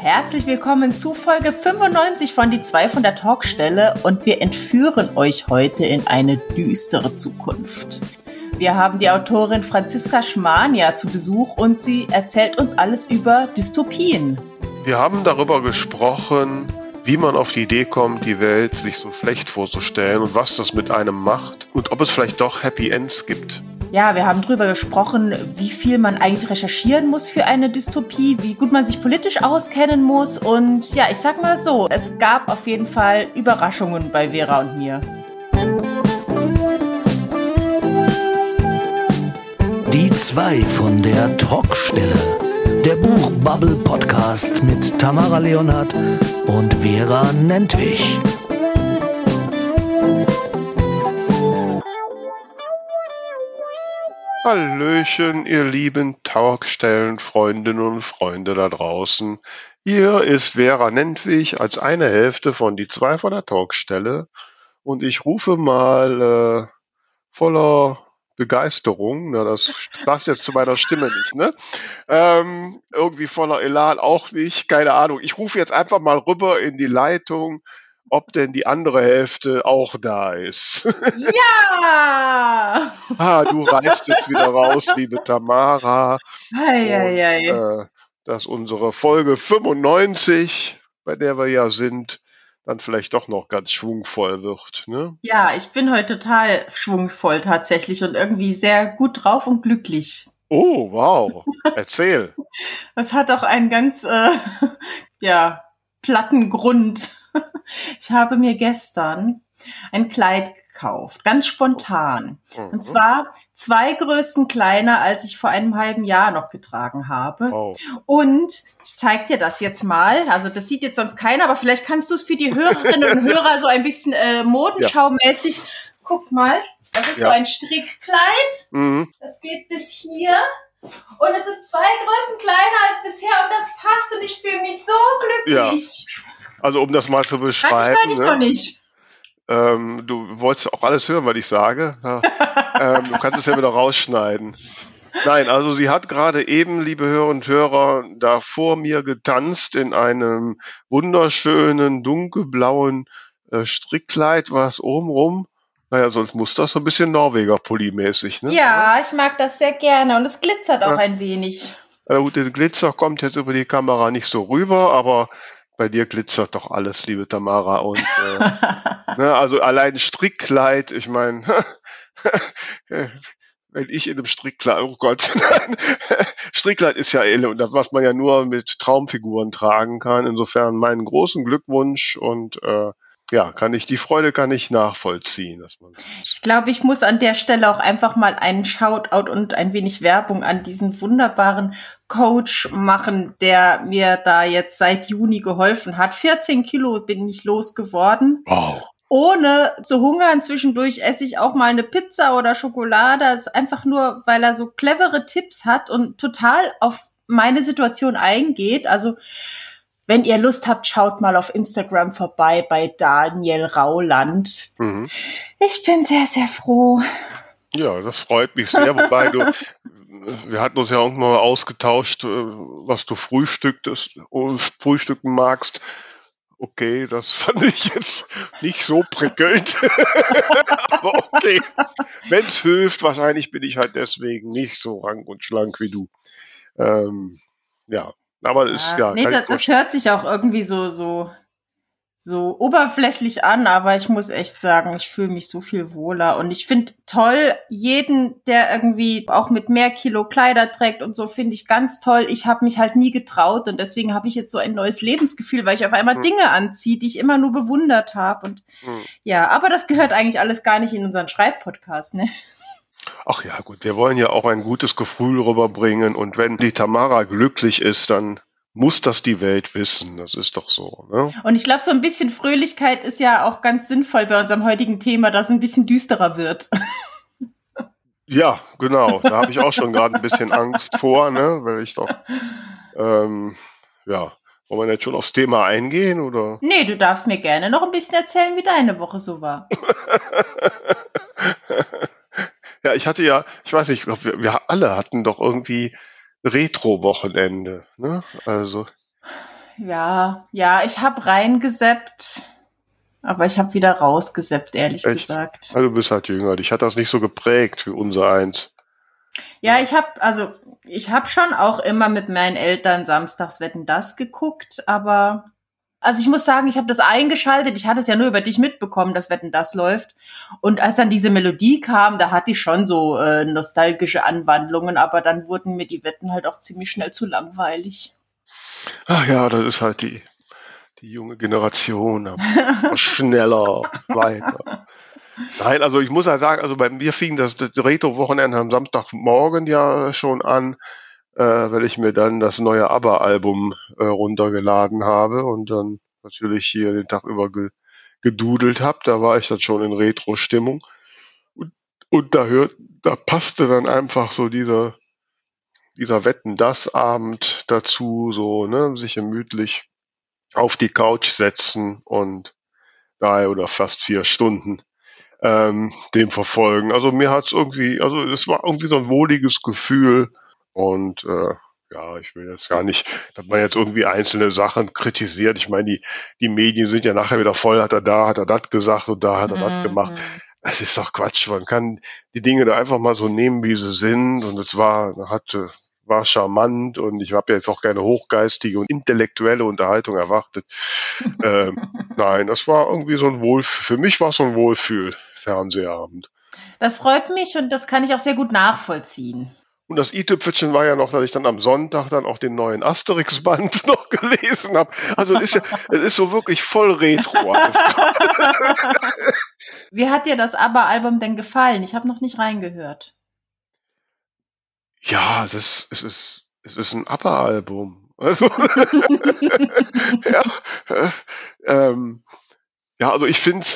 Herzlich willkommen zu Folge 95 von Die zwei von der Talkstelle und wir entführen euch heute in eine düstere Zukunft. Wir haben die Autorin Franziska Schmania zu Besuch und sie erzählt uns alles über Dystopien. Wir haben darüber gesprochen, wie man auf die Idee kommt, die Welt sich so schlecht vorzustellen und was das mit einem macht und ob es vielleicht doch Happy Ends gibt. Ja, wir haben darüber gesprochen, wie viel man eigentlich recherchieren muss für eine Dystopie, wie gut man sich politisch auskennen muss. Und ja, ich sag mal so, es gab auf jeden Fall Überraschungen bei Vera und mir. Die zwei von der Talkstelle. Der Buchbubble Podcast mit Tamara Leonhardt und Vera Nentwich. Hallöchen, ihr lieben Talkstellen-Freundinnen und Freunde da draußen. Hier ist Vera Nentwich als eine Hälfte von die zwei von der Talkstelle und ich rufe mal äh, voller Begeisterung, na, das passt jetzt zu meiner Stimme nicht, ne? Ähm, irgendwie voller Elan auch nicht, keine Ahnung. Ich rufe jetzt einfach mal rüber in die Leitung ob denn die andere Hälfte auch da ist. Ja! ah, du reißt jetzt wieder raus, liebe Tamara. Ei, ei, ei. Und, äh, dass unsere Folge 95, bei der wir ja sind, dann vielleicht doch noch ganz schwungvoll wird. Ne? Ja, ich bin heute total schwungvoll tatsächlich und irgendwie sehr gut drauf und glücklich. Oh, wow. Erzähl. Das hat auch einen ganz, äh, ja, platten Grund. Ich habe mir gestern ein Kleid gekauft, ganz spontan. Mhm. Und zwar zwei Größen kleiner, als ich vor einem halben Jahr noch getragen habe. Oh. Und ich zeige dir das jetzt mal. Also das sieht jetzt sonst keiner, aber vielleicht kannst du es für die Hörerinnen und Hörer so ein bisschen äh, modenschaumäßig. Ja. Guck mal, das ist ja. so ein Strickkleid. Mhm. Das geht bis hier. Und es ist zwei Größen kleiner als bisher und das passt und ich fühle mich so glücklich. Ja. Also um das mal zu beschreiben. Nein, ich ne? noch nicht. Ähm, du wolltest auch alles hören, was ich sage. Ja, ähm, du kannst es ja wieder rausschneiden. Nein, also sie hat gerade eben, liebe Hörer und Hörer, da vor mir getanzt in einem wunderschönen dunkelblauen äh, Strickkleid, was obenrum. Naja, sonst muss das so ein bisschen Norweger-Pulli-mäßig, ne? Ja, ich mag das sehr gerne und es glitzert auch ja. ein wenig. Ja, gut, der Glitzer kommt jetzt über die Kamera nicht so rüber, aber bei dir glitzert doch alles, liebe Tamara. Und äh, ne, also allein Strickkleid, ich meine, wenn ich in einem Strickkleid, oh Gott, Strickkleid ist ja und das, was man ja nur mit Traumfiguren tragen kann. Insofern meinen großen Glückwunsch und äh, ja, kann ich, die Freude kann ich nachvollziehen. Dass man ich glaube, ich muss an der Stelle auch einfach mal einen Shoutout und ein wenig Werbung an diesen wunderbaren Coach machen, der mir da jetzt seit Juni geholfen hat. 14 Kilo bin ich losgeworden. Wow. Ohne zu hungern. Zwischendurch esse ich auch mal eine Pizza oder Schokolade. Das ist einfach nur, weil er so clevere Tipps hat und total auf meine Situation eingeht. Also, wenn ihr Lust habt, schaut mal auf Instagram vorbei bei Daniel Rauland. Mhm. Ich bin sehr, sehr froh. Ja, das freut mich sehr, wobei du, wir hatten uns ja irgendwann mal ausgetauscht, äh, was du frühstücktest, frühstücken magst. Okay, das fand ich jetzt nicht so prickelnd. Aber okay, wenn es hilft, wahrscheinlich bin ich halt deswegen nicht so rank und schlank wie du. Ähm, ja, aber ist ja. Nee, das, das hört sich auch irgendwie so, so, so oberflächlich an, aber ich muss echt sagen, ich fühle mich so viel wohler. Und ich finde toll, jeden, der irgendwie auch mit mehr Kilo Kleider trägt und so, finde ich ganz toll. Ich habe mich halt nie getraut und deswegen habe ich jetzt so ein neues Lebensgefühl, weil ich auf einmal hm. Dinge anziehe, die ich immer nur bewundert habe. Und hm. ja, aber das gehört eigentlich alles gar nicht in unseren Schreibpodcast, ne? Ach ja, gut, wir wollen ja auch ein gutes Gefühl rüberbringen und wenn die Tamara glücklich ist, dann muss das die Welt wissen. Das ist doch so. Ne? Und ich glaube, so ein bisschen Fröhlichkeit ist ja auch ganz sinnvoll bei unserem heutigen Thema, dass es ein bisschen düsterer wird. Ja, genau. Da habe ich auch schon gerade ein bisschen Angst vor, ne? weil ich doch, ähm, ja, wollen wir jetzt schon aufs Thema eingehen oder? Nee, du darfst mir gerne noch ein bisschen erzählen, wie deine Woche so war. Ja, ich hatte ja, ich weiß nicht, wir, wir alle hatten doch irgendwie Retro-Wochenende. Ne? Also. Ja, ja, ich habe reingeseppt, aber ich habe wieder rausgeseppt, ehrlich Echt? gesagt. Also du bist halt jünger. Dich hat das nicht so geprägt wie unser eins. Ja, ich habe also ich habe schon auch immer mit meinen Eltern samstags wetten das geguckt, aber also ich muss sagen, ich habe das eingeschaltet. Ich hatte es ja nur über dich mitbekommen, dass Wetten das läuft. Und als dann diese Melodie kam, da hatte ich schon so äh, nostalgische Anwandlungen, aber dann wurden mir die Wetten halt auch ziemlich schnell zu langweilig. Ach ja, das ist halt die, die junge Generation. schneller, weiter. Nein, also ich muss ja sagen, also bei mir fing das, das Retro-Wochenende am Samstagmorgen ja schon an, äh, weil ich mir dann das neue ABBA-Album äh, runtergeladen habe und dann natürlich hier den Tag über ge gedudelt habe. Da war ich dann schon in Retro-Stimmung. Und, und da hört, da passte dann einfach so dieser, dieser Wetten-Das-Abend dazu, so, ne, sich gemütlich auf die Couch setzen und drei oder fast vier Stunden ähm, dem verfolgen. Also mir hat's irgendwie, also es war irgendwie so ein wohliges Gefühl und äh, ja, ich will jetzt gar nicht, dass man jetzt irgendwie einzelne Sachen kritisiert. Ich meine, die, die Medien sind ja nachher wieder voll, hat er da, hat er das gesagt und da hat er das gemacht. Mhm. Es ist doch Quatsch. Man kann die Dinge da einfach mal so nehmen, wie sie sind. Und es war, hatte, war charmant und ich habe jetzt auch keine hochgeistige und intellektuelle Unterhaltung erwartet. ähm, nein, das war irgendwie so ein Wohl, für mich war es so ein Wohlfühl-Fernsehabend. Das freut mich und das kann ich auch sehr gut nachvollziehen. Und das i-Tüpfelchen war ja noch, dass ich dann am Sonntag dann auch den neuen Asterix-Band noch gelesen habe. Also es ist ja, es ist so wirklich voll Retro. Wie hat dir das ABBA-Album denn gefallen? Ich habe noch nicht reingehört. ja, es ist, es ist, es ist ein ABBA-Album. Also, ja, äh, ähm, ja, also ich finde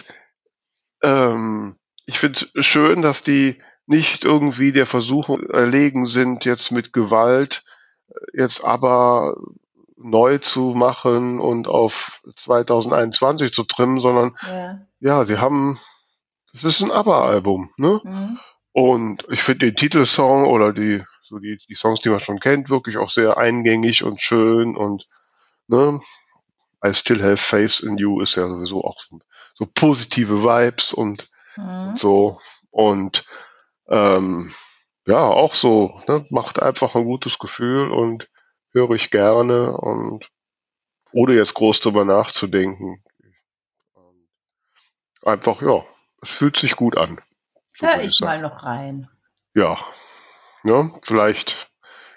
ähm, ich finde schön, dass die nicht irgendwie der Versuchung erlegen sind, jetzt mit Gewalt äh, jetzt aber neu zu machen und auf 2021 zu trimmen, sondern Ja. ja, sie haben, das ist ein ABBA-Album, ne? Mhm. Und ich finde den Titelsong oder die, so die, die Songs, die man schon kennt, wirklich auch sehr eingängig und schön und, ne? I still have faith in you ist ja sowieso auch so, so positive Vibes und Mhm. so und ähm, ja, auch so, ne, macht einfach ein gutes Gefühl und höre ich gerne und ohne jetzt groß drüber nachzudenken. Einfach, ja, es fühlt sich gut an. So Hör ich mal noch rein. Ja, ne, vielleicht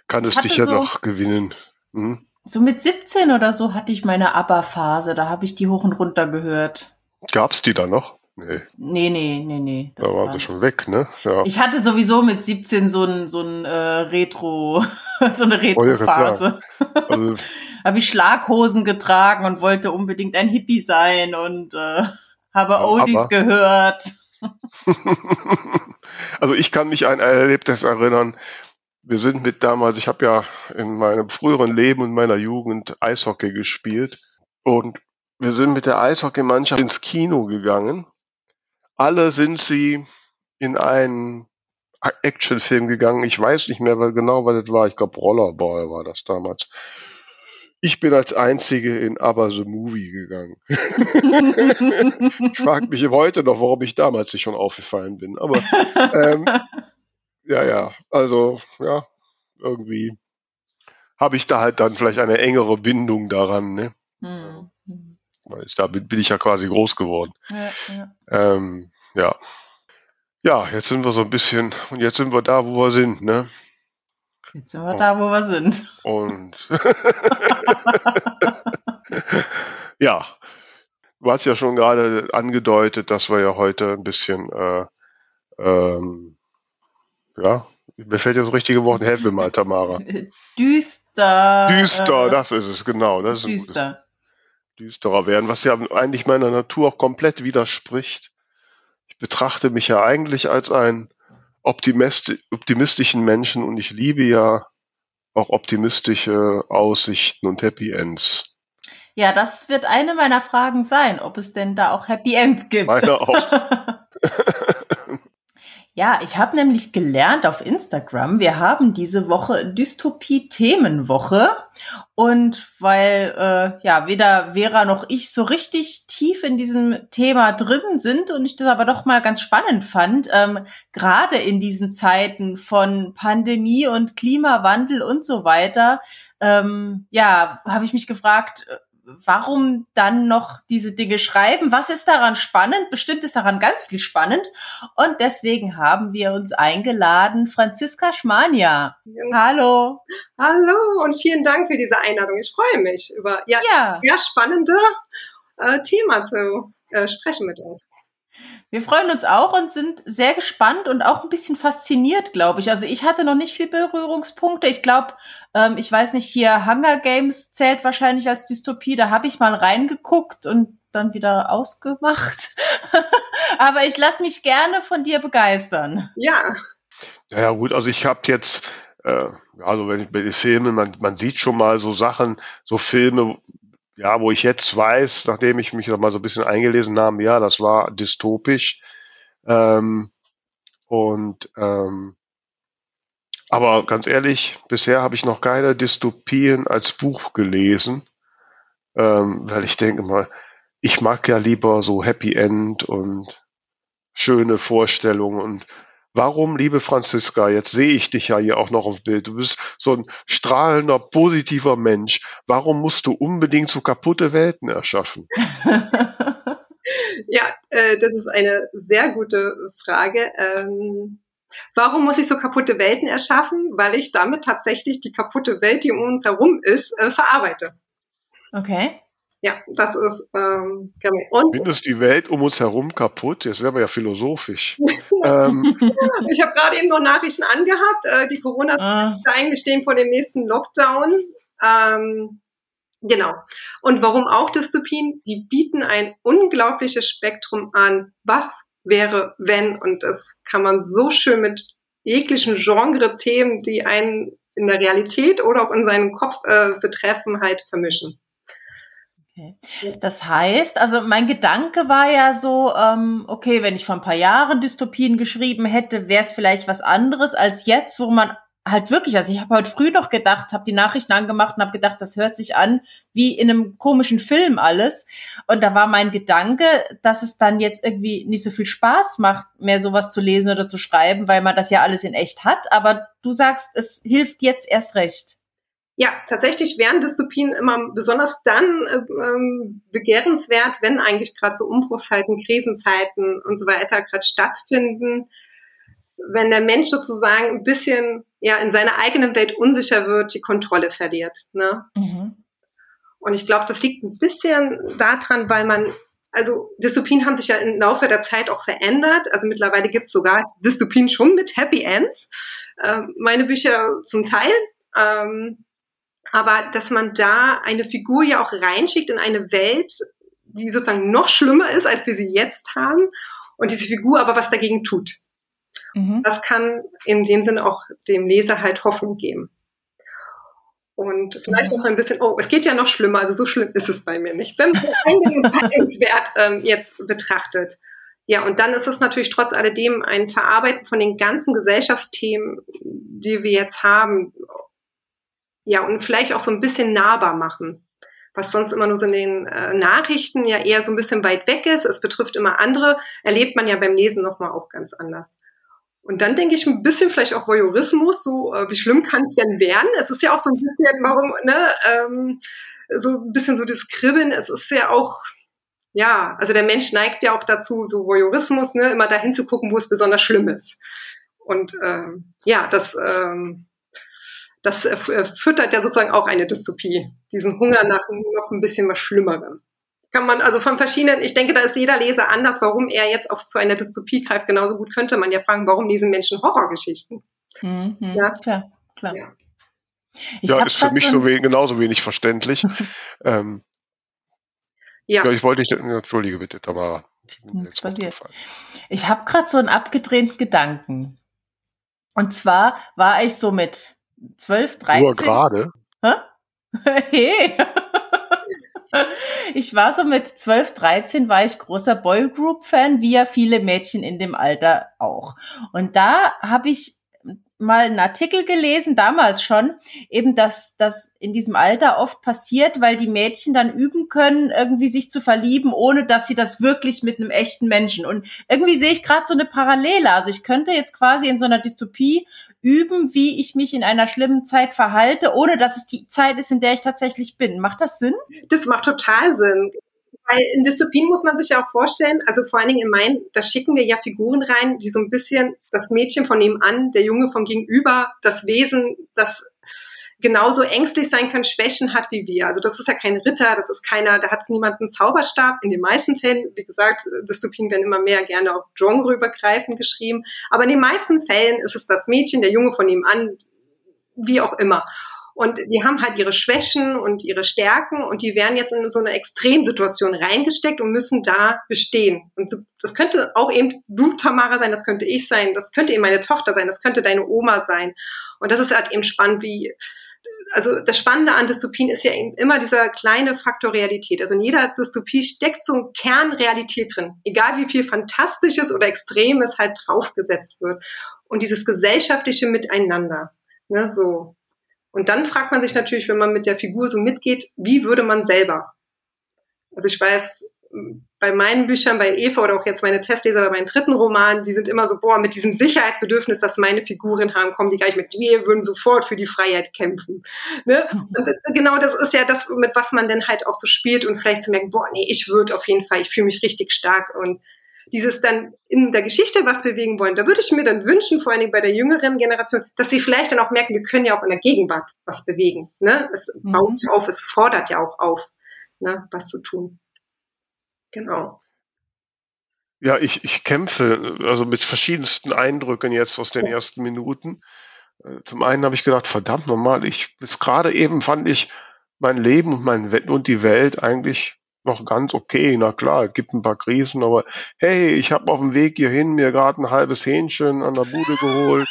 kann Ich es dich ja so- noch gewinnen. Hm? So mit 17 oder so hatte ich meine ABBA-Phase. Da habe ich die hoch und runter gehört. Gab's die da noch? Nee, Nee, nee, nee, nee. da das waren war- sie schon weg, ne? Ja. Ich hatte sowieso mit 17 so ein, so ein äh, Retro, so eine Retro-Phase. Also, Habe ich Schlaghosen getragen und wollte unbedingt ein Hippie sein und äh, habe Ja, Oldies gehört. also ich kann mich an ein Erlebnis erinnern. Wir sind mit damals, ich habe ja in meinem früheren Leben und meiner Jugend Eishockey gespielt und wir sind mit der Eishockeymannschaft ins Kino gegangen. Alle sind sie in einen Actionfilm gegangen. Ich weiß nicht mehr weil- genau, was das war. Ich glaube, Rollerball war das damals. Ich bin als Einzige in Aber the Movie gegangen. Ich frage mich heute noch, warum ich damals nicht schon aufgefallen bin. Aber ähm, ja, ja, also ja, irgendwie habe ich da halt dann vielleicht eine engere Bindung daran, ne? Hm. Weil ich, damit bin ich ja quasi groß geworden. Ja, ja. Ähm, ja. Ja, jetzt sind wir so ein bisschen, und jetzt sind wir da, wo wir sind, ne? Jetzt sind wir da, wo wir sind. Und ja, du hast ja schon gerade angedeutet, dass wir ja heute ein bisschen, äh, ähm, ja, mir fällt jetzt das richtige Wort, helf mir mal, Tamara. Düster. Düster, äh, das ist es, genau. Das ist düster. düsterer werden, was ja eigentlich meiner Natur auch komplett widerspricht. Ich betrachte mich ja eigentlich als einen optimist optimistischen Menschen und ich liebe ja auch optimistische Aussichten und Happy Ends. Ja, das wird eine meiner Fragen sein, ob es denn da auch Happy End gibt. Meine auch. Ja, ich habe nämlich gelernt auf Instagram, wir haben diese Woche Dystopie-Themenwoche. Und weil äh, ja weder Vera noch ich so richtig tief in diesem Thema drin sind und ich das aber doch mal ganz spannend fand, ähm, gerade in diesen Zeiten von Pandemie und Klimawandel und so weiter, ähm, ja, habe ich mich gefragt, warum dann noch diese Dinge schreiben? Was ist daran spannend? Bestimmt ist daran ganz viel spannend. Und deswegen haben wir uns eingeladen, Franziska Schmania. Hallo. Hallo und vielen Dank für diese Einladung. Ich freue mich über ja, ja. sehr spannende äh, Thema zu äh, sprechen mit euch. Wir freuen uns auch und sind sehr gespannt und auch ein bisschen fasziniert, glaube ich. Also ich hatte noch nicht viel Berührungspunkte. Ich glaube, ähm, ich weiß nicht, hier Hunger Games zählt wahrscheinlich als Dystopie. Da habe ich mal reingeguckt und dann wieder ausgemacht. Aber ich lasse mich gerne von dir begeistern. Ja. Ja, gut, also ich habe jetzt, äh, also wenn ich bei den Filmen, man, man sieht schon mal so Sachen, so Filme, ja, wo ich jetzt weiß, nachdem ich mich da mal so ein bisschen eingelesen habe, ja, das war dystopisch. Ähm, und ähm, aber ganz ehrlich, bisher habe ich noch keine Dystopien als Buch gelesen, ähm, weil ich denke mal, ich mag ja lieber so Happy End und schöne Vorstellungen und Warum, liebe Franziska, jetzt sehe ich dich ja hier auch noch auf Bild. Du bist so ein strahlender, positiver Mensch. Warum musst du unbedingt so kaputte Welten erschaffen? ja, äh, das ist eine sehr gute Frage. Ähm, warum muss ich so kaputte Welten erschaffen? Weil ich damit tatsächlich die kaputte Welt, die um uns herum ist, äh, verarbeite. Okay. Ja, das ist ähm, genau. Und Findest die Welt um uns herum kaputt? Jetzt wäre ja philosophisch. ähm. Ich habe gerade eben noch Nachrichten angehabt. Äh, die corona ah. eigentlich stehen vor dem nächsten Lockdown. Ähm, genau. Und warum auch Dystopien? Die bieten ein unglaubliches Spektrum an. Was wäre, wenn? Und das kann man so schön mit jeglichen Genre-Themen, die einen in der Realität oder auch in seinem Kopf äh, betreffen, halt vermischen. Okay. Das heißt, also mein Gedanke war ja so, ähm, okay, wenn ich vor ein paar Jahren Dystopien geschrieben hätte, wäre es vielleicht was anderes als jetzt, wo man halt wirklich, also ich habe heute früh noch gedacht, habe die Nachrichten angemacht und habe gedacht, das hört sich an wie in einem komischen Film alles. Und da war mein Gedanke, dass es dann jetzt irgendwie nicht so viel Spaß macht, mehr sowas zu lesen oder zu schreiben, weil man das ja alles in echt hat. Aber du sagst, es hilft jetzt erst recht. Ja, tatsächlich wären Dystopien immer besonders dann äh, ähm, begehrenswert, wenn eigentlich gerade so Umbruchszeiten, Krisenzeiten und so weiter gerade stattfinden, wenn der Mensch sozusagen ein bisschen ja in seiner eigenen Welt unsicher wird, die Kontrolle verliert. Ne? Mhm. Und ich glaube, das liegt ein bisschen daran, weil man also Dystopien haben sich ja im Laufe der Zeit auch verändert. Also mittlerweile gibt es sogar Dystopien schon mit Happy Ends. Äh, meine Bücher zum Teil. Ähm, aber dass man da eine Figur ja auch reinschickt in eine Welt, die sozusagen noch schlimmer ist, als wir sie jetzt haben, und diese Figur aber was dagegen tut. Mhm. Das kann in dem Sinne auch dem Leser halt Hoffnung geben. Und vielleicht mhm. auch so ein bisschen, oh, es geht ja noch schlimmer, also so schlimm ist es bei mir nicht. Wenn man es Wert ähm, jetzt betrachtet. Ja, und dann ist es natürlich trotz alledem ein Verarbeiten von den ganzen Gesellschaftsthemen, die wir jetzt haben, ja, und vielleicht auch so ein bisschen nahbar machen. Was sonst immer nur so in den äh, Nachrichten ja eher so ein bisschen weit weg ist. Es betrifft immer andere, erlebt man ja beim Lesen nochmal auch ganz anders. Und dann denke ich ein bisschen vielleicht auch Voyeurismus, so äh, wie schlimm kann es denn werden? Es ist ja auch so ein bisschen, warum, ne, ähm, so ein bisschen so das Kribbeln, es ist ja auch, ja, also der Mensch neigt ja auch dazu, so Voyeurismus, ne, immer dahin zu gucken, wo es besonders schlimm ist. Und ähm, ja, das ähm, das äh, äh, füttert ja sozusagen auch eine Dystopie, diesen Hunger nach noch ein bisschen was Schlimmerem. Kann man also von verschiedenen, ich denke, da ist jeder Leser anders, warum er jetzt auch zu einer Dystopie greift. Genauso gut könnte man ja fragen, warum lesen Menschen Horrorgeschichten? Mhm, ja, klar, klar. Ja, ja ist für mich so wenig, genauso wenig verständlich. ähm, ja. ja. ich wollte dich, entschuldige bitte, Tamara. Nichts passiert. Ich habe gerade so einen abgedrehten Gedanken. Und zwar war ich so mit 12, 13. Nur gerade. Hä? Hey. ich war so mit 12, 13 war ich großer Boygroup-Fan, wie ja viele Mädchen in dem Alter auch. Und da habe ich mal einen Artikel gelesen, damals schon, eben, dass das in diesem Alter oft passiert, weil die Mädchen dann üben können, irgendwie sich zu verlieben, ohne dass sie das wirklich mit einem echten Menschen. Und irgendwie sehe ich gerade so eine Parallele. Also ich könnte jetzt quasi in so einer Dystopie üben, wie ich mich in einer schlimmen Zeit verhalte, ohne dass es die Zeit ist, in der ich tatsächlich bin. Macht das Sinn? Das macht total Sinn. Weil in Dystopien muss man sich ja auch vorstellen, also vor allen Dingen in meinen, da schicken wir ja Figuren rein, die so ein bisschen das Mädchen von nebenan, der Junge von gegenüber, das Wesen, das genauso ängstlich sein kann, Schwächen hat wie wir. Also das ist ja kein Ritter, das ist keiner, da hat niemand einen Zauberstab. In den meisten Fällen, wie gesagt, Dystopien werden immer mehr gerne auch genreübergreifend geschrieben. Aber in den meisten Fällen ist es das Mädchen, der Junge von nebenan, wie auch immer. Und die haben halt ihre Schwächen und ihre Stärken und die werden jetzt in so eine Extremsituation reingesteckt und müssen da bestehen. Und das könnte auch eben du, Tamara, sein, das könnte ich sein, das könnte eben meine Tochter sein, das könnte deine Oma sein. Und das ist halt eben spannend, wie, also das Spannende an Dystopien ist ja immer dieser kleine Faktor Realität. Also in jeder Dystopie steckt so ein Kern Realität drin. Egal wie viel Fantastisches oder Extremes halt draufgesetzt wird. Und dieses gesellschaftliche Miteinander. Ne, so. Und dann fragt man sich natürlich, wenn man mit der Figur so mitgeht, wie würde man selber? Also ich weiß, bei meinen Büchern, bei Eva oder auch jetzt meine Testleser bei meinen dritten Roman, die sind immer so, boah, mit diesem Sicherheitsbedürfnis, das meine Figuren haben, kommen die gleich mit, wir würden sofort für die Freiheit kämpfen. Ne? Und genau das ist ja das, mit was man dann halt auch so spielt und vielleicht zu merken, boah, nee, ich würde auf jeden Fall, ich fühle mich richtig stark und dieses dann in der Geschichte was bewegen wollen, da würde ich mir dann wünschen, vor allen Dingen bei der jüngeren Generation, dass sie vielleicht dann auch merken, wir können ja auch in der Gegenwart was bewegen. Ne? Es mhm. baut ja auf, es fordert ja auch auf, ne, was zu tun. Genau. Ja, ich, ich kämpfe also mit verschiedensten Eindrücken jetzt aus den ersten Minuten. Äh, zum einen habe ich gedacht, verdammt nochmal, ich bis gerade eben fand ich mein Leben und mein und die Welt eigentlich noch ganz okay. Na klar, es gibt ein paar Krisen, aber hey, ich habe auf dem Weg hierhin mir gerade ein halbes Hähnchen an der Bude geholt.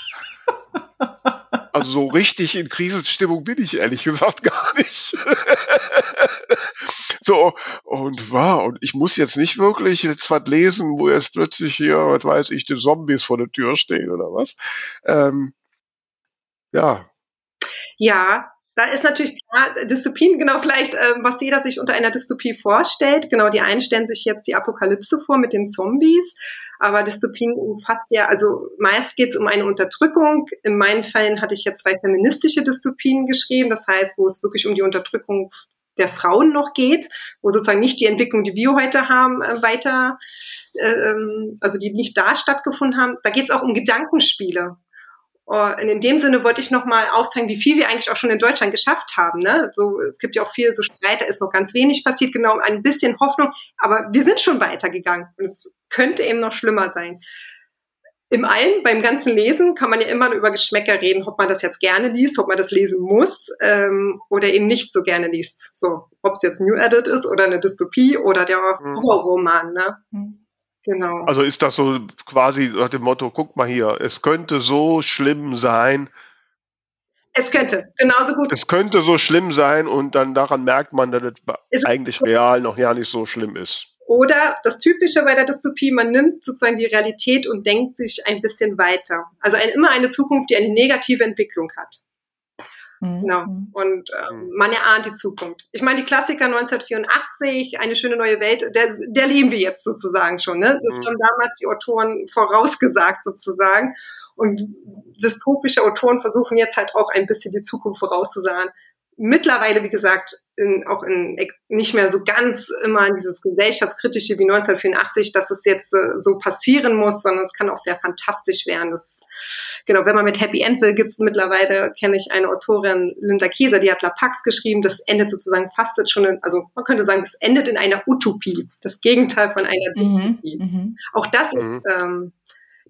Also so richtig in Krisenstimmung bin ich ehrlich gesagt gar nicht. so, und wow, und ich muss jetzt nicht wirklich jetzt was lesen, wo jetzt plötzlich hier, was weiß ich, die Zombies vor der Tür stehen oder was. Ähm, ja. Ja, da ist natürlich klar, Dystopien, genau vielleicht, äh, was jeder sich unter einer Dystopie vorstellt. Genau, die einen stellen sich jetzt die Apokalypse vor mit den Zombies, aber Dystopien umfasst ja, also meist geht es um eine Unterdrückung. In meinen Fällen hatte ich jetzt zwei feministische Dystopien geschrieben, das heißt, wo es wirklich um die Unterdrückung der Frauen noch geht, wo sozusagen nicht die Entwicklung, die wir heute haben, äh, weiter, äh, ähm, also die nicht da stattgefunden haben. Da geht es auch um Gedankenspiele. Und in dem Sinne wollte ich nochmal aufzeigen, wie viel wir eigentlich auch schon in Deutschland geschafft haben. Ne? So, es gibt ja auch viel so Streit, da ist noch ganz wenig passiert, genau ein bisschen Hoffnung, aber wir sind schon weitergegangen und es könnte eben noch schlimmer sein. Im einen, beim ganzen Lesen, kann man ja immer über Geschmäcker reden, ob man das jetzt gerne liest, ob man das lesen muss ähm, oder eben nicht so gerne liest. So, ob es jetzt New Edit ist oder eine Dystopie oder der mhm. Horrorroman. Ne? Mhm. Genau. Also ist das so quasi nach dem Motto, guck mal hier, es könnte so schlimm sein. Es könnte, genauso gut. Es könnte so schlimm sein und dann daran merkt man, dass es eigentlich real noch ja nicht so schlimm ist. Oder das Typische bei der Dystopie, man nimmt sozusagen die Realität und denkt sich ein bisschen weiter. Also ein, immer eine Zukunft, die eine negative Entwicklung hat. Mhm. Genau. Und ähm, mhm. man erahnt die Zukunft. Ich meine, die Klassiker 1984, eine schöne neue Welt, der, der leben wir jetzt sozusagen schon. Ne? Das mhm. haben damals die Autoren vorausgesagt sozusagen. Und dystopische Autoren versuchen jetzt halt auch ein bisschen die Zukunft vorauszusagen mittlerweile, wie gesagt, in, auch in, nicht mehr so ganz immer in dieses gesellschaftskritische wie 1984, dass es jetzt äh, so passieren muss, sondern es kann auch sehr fantastisch werden. Das, genau, wenn man mit Happy End will, gibt es mittlerweile, kenne ich eine Autorin, Linda Kieser, die hat La Pax geschrieben, das endet sozusagen fast schon in, also man könnte sagen, das endet in einer Utopie, das Gegenteil von einer mhm, Dystopie. Mhm, auch das mhm. ist ähm,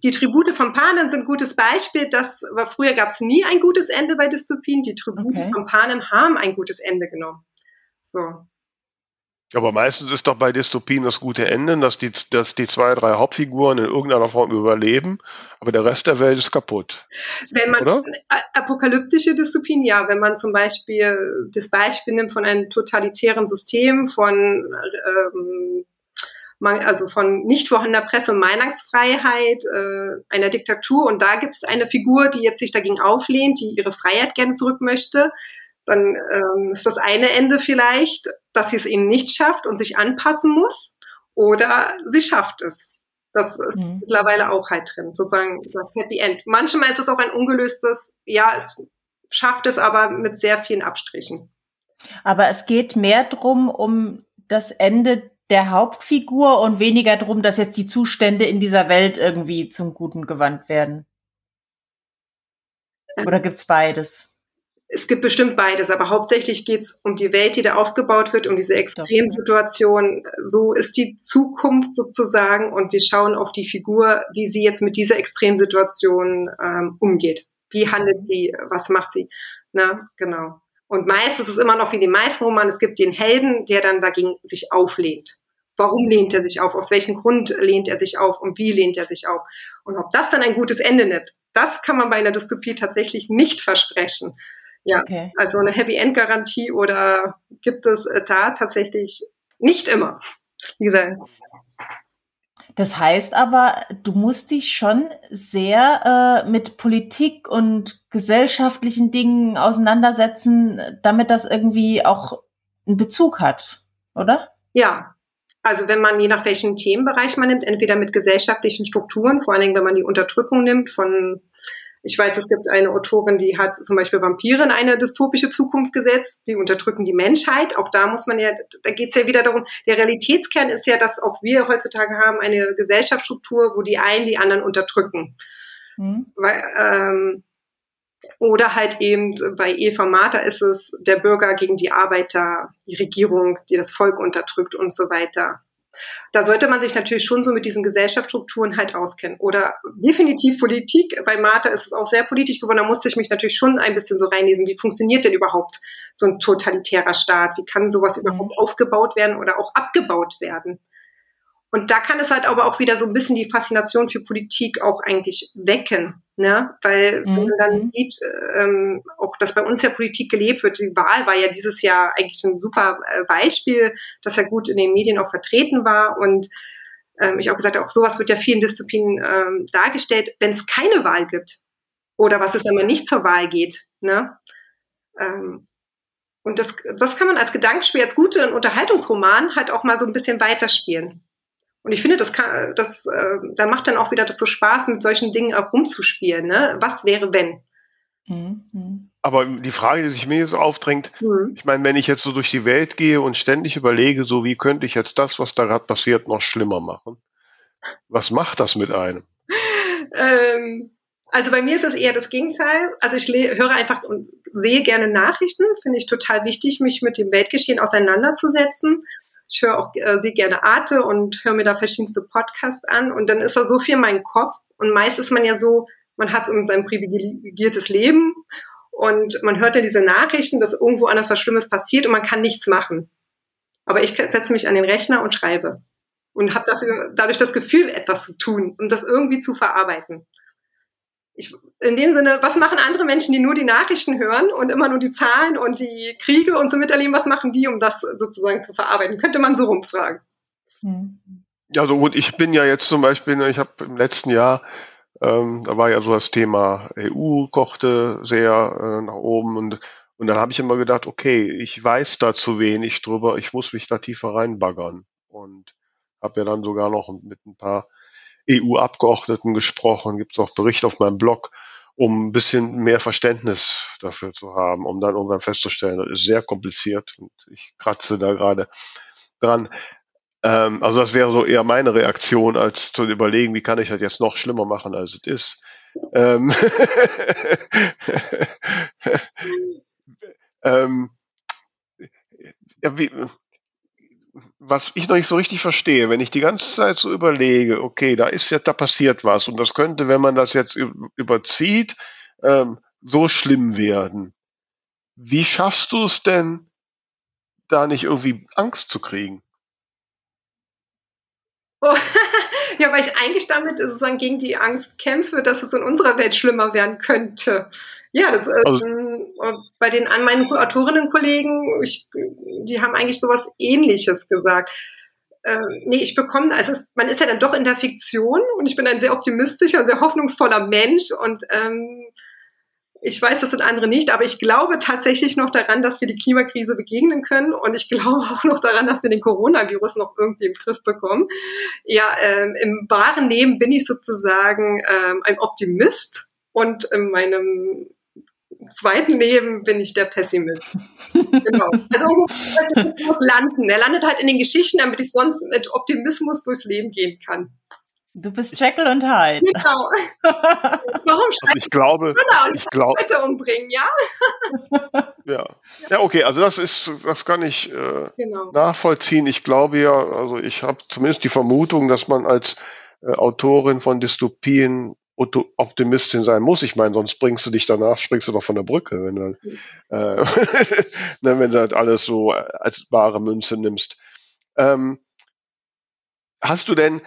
die Tribute von Panem sind ein gutes Beispiel. Das war, früher gab es nie ein gutes Ende bei Dystopien. Die Tribute okay. von Panem haben ein gutes Ende genommen. So. Aber meistens ist doch bei Dystopien das gute Ende, dass die, dass die zwei, drei Hauptfiguren in irgendeiner Form überleben, aber der Rest der Welt ist kaputt. Wenn man Oder? apokalyptische Dystopien, ja, wenn man zum Beispiel das Beispiel nimmt von einem totalitären System, von ähm, also von nicht vorhandener Presse- und Meinungsfreiheit, äh, einer Diktatur. Und da gibt es eine Figur, die jetzt sich dagegen auflehnt, die ihre Freiheit gerne zurück möchte. Dann ähm, ist das eine Ende vielleicht, dass sie es eben nicht schafft und sich anpassen muss. Oder sie schafft es. Das ist mhm. mittlerweile auch halt drin, sozusagen das Happy End. Manchmal ist es auch ein ungelöstes, ja, es schafft es aber mit sehr vielen Abstrichen. Aber es geht mehr drum um das Ende der Hauptfigur und weniger darum, dass jetzt die Zustände in dieser Welt irgendwie zum Guten gewandt werden. Oder gibt's beides? Es gibt bestimmt beides, aber hauptsächlich geht's um die Welt, die da aufgebaut wird, um diese Extremsituation. So ist die Zukunft sozusagen und wir schauen auf die Figur, wie sie jetzt mit dieser Extremsituation ähm, umgeht. Wie handelt sie? Was macht sie? Na, genau. Und meist ist es immer noch wie die meisten Romanen, es gibt den Helden, der dann dagegen sich auflehnt. Warum lehnt er sich auf? Aus welchem Grund lehnt er sich auf? Und wie lehnt er sich auf? Und ob das dann ein gutes Ende nimmt, das kann man bei einer Dystopie tatsächlich nicht versprechen. Ja, okay. also eine Happy End Garantie oder gibt es da tatsächlich nicht immer. Wie gesagt. Das heißt aber, du musst dich schon sehr äh, mit Politik und gesellschaftlichen Dingen auseinandersetzen, damit das irgendwie auch einen Bezug hat, oder? Ja. Also wenn man je nach welchem Themenbereich man nimmt, entweder mit gesellschaftlichen Strukturen, vor allen Dingen wenn man die Unterdrückung nimmt von ich weiß, es gibt eine Autorin, die hat zum Beispiel Vampire in eine dystopische Zukunft gesetzt, die unterdrücken die Menschheit. Auch da muss man ja, da geht es ja wieder darum, der Realitätskern ist ja, dass auch wir heutzutage haben eine Gesellschaftsstruktur, wo die einen die anderen unterdrücken. Mhm. Weil, ähm, oder halt eben bei Eva Marta ist es der Bürger gegen die Arbeiter, die Regierung, die das Volk unterdrückt und so weiter. Da sollte man sich natürlich schon so mit diesen Gesellschaftsstrukturen halt auskennen. Oder definitiv Politik. Bei Martha ist es auch sehr politisch geworden. Da musste ich mich natürlich schon ein bisschen so reinlesen. Wie funktioniert denn überhaupt so ein totalitärer Staat? Wie kann sowas mhm. überhaupt aufgebaut werden oder auch abgebaut werden? Und da kann es halt aber auch wieder so ein bisschen die Faszination für Politik auch eigentlich wecken. Ne? Weil mhm. wenn man dann mhm. sieht, ähm, auch dass bei uns ja Politik gelebt wird, die Wahl war ja dieses Jahr eigentlich ein super äh, Beispiel, dass er gut in den Medien auch vertreten war und ähm, ich auch gesagt habe, auch sowas wird ja vielen Disziplinen ähm, dargestellt, wenn es keine Wahl gibt. Oder was ist, wenn man nicht zur Wahl geht. Ne? Ähm, und das, das kann man als Gedankenspiel, als guten Unterhaltungsroman halt auch mal so ein bisschen weiterspielen. Und ich finde, das kann, das, äh, da macht dann auch wieder das so Spaß, mit solchen Dingen auch rumzuspielen. Ne? Was wäre, wenn? Mhm. Aber die Frage, die sich mir jetzt aufdrängt, mhm. ich meine, wenn ich jetzt so durch die Welt gehe und ständig überlege, so wie könnte ich jetzt das, was da gerade passiert, noch schlimmer machen? Was macht das mit einem? ähm, also bei mir ist es eher das Gegenteil. Also ich höre einfach und sehe gerne Nachrichten, finde ich total wichtig, mich mit dem Weltgeschehen auseinanderzusetzen ich höre auch äh, sehr gerne Arte und höre mir da verschiedenste Podcasts an. Und dann ist da so viel in meinem Kopf. Und meist ist man ja so, man hat sein privilegiertes Leben. Und man hört ja diese Nachrichten, dass irgendwo anders was Schlimmes passiert und man kann nichts machen. Aber ich setze mich an den Rechner und schreibe. Und habe dafür dadurch das Gefühl, etwas zu tun, um das irgendwie zu verarbeiten ich, in dem Sinne, was machen andere Menschen, die nur die Nachrichten hören und immer nur die Zahlen und die Kriege und so miterleben, was machen die, um das sozusagen zu verarbeiten? Könnte man so rumfragen. Hm. Ja, so gut, ich bin ja jetzt zum Beispiel, ich habe im letzten Jahr, ähm, da war ja so das Thema EU kochte sehr äh, nach oben und, und dann habe ich immer gedacht, okay, ich weiß da zu wenig drüber, ich muss mich da tiefer reinbaggern und habe ja dann sogar noch mit ein paar EU-Abgeordneten gesprochen, gibt es auch Berichte auf meinem Blog, um ein bisschen mehr Verständnis dafür zu haben, um dann irgendwann festzustellen, das ist sehr kompliziert und ich kratze da gerade dran. Ähm, also das wäre so eher meine Reaktion, als zu überlegen, wie kann ich das jetzt noch schlimmer machen, als es ist. Ähm, ähm, ja, wie, was ich noch nicht so richtig verstehe, wenn ich die ganze Zeit so überlege, okay, da ist jetzt, da passiert was und das könnte, wenn man das jetzt überzieht, ähm, so schlimm werden. Wie schaffst du es denn, da nicht irgendwie Angst zu kriegen? Oh, ja, weil ich eigentlich damit sozusagen gegen die Angst kämpfe, dass es in unserer Welt schlimmer werden könnte. Ja, das, also, ähm, bei den an meinen Autorinnenkollegen, ich, die haben eigentlich sowas Ähnliches gesagt. Ähm, nee, ich bekomme, also es, man ist ja dann doch in der Fiktion und ich bin ein sehr optimistischer und sehr hoffnungsvoller Mensch und ähm, ich weiß, das sind andere nicht, aber ich glaube tatsächlich noch daran, dass wir die Klimakrise begegnen können und ich glaube auch noch daran, dass wir den Coronavirus noch irgendwie im Griff bekommen. Ja, ähm, im wahren Leben bin ich sozusagen ähm, ein Optimist und in meinem zweiten Leben bin ich der Pessimist. genau. Also Optimismus landen. Er landet halt in den Geschichten, damit ich sonst mit Optimismus durchs Leben gehen kann. Du bist Jekyll und Hyde. Genau. Warum also ich glaube, ich glaube, Leute umbringen, ja? ja. Ja, okay, also das ist, das kann ich äh, genau. nachvollziehen. Ich glaube ja, also ich habe zumindest die Vermutung, dass man als äh, Autorin von Dystopien Optimistin sein muss. Ich meine, sonst bringst du dich danach, springst du doch von der Brücke, wenn du, äh, ne, wenn du das alles so als wahre Münze nimmst. Ähm, hast du denn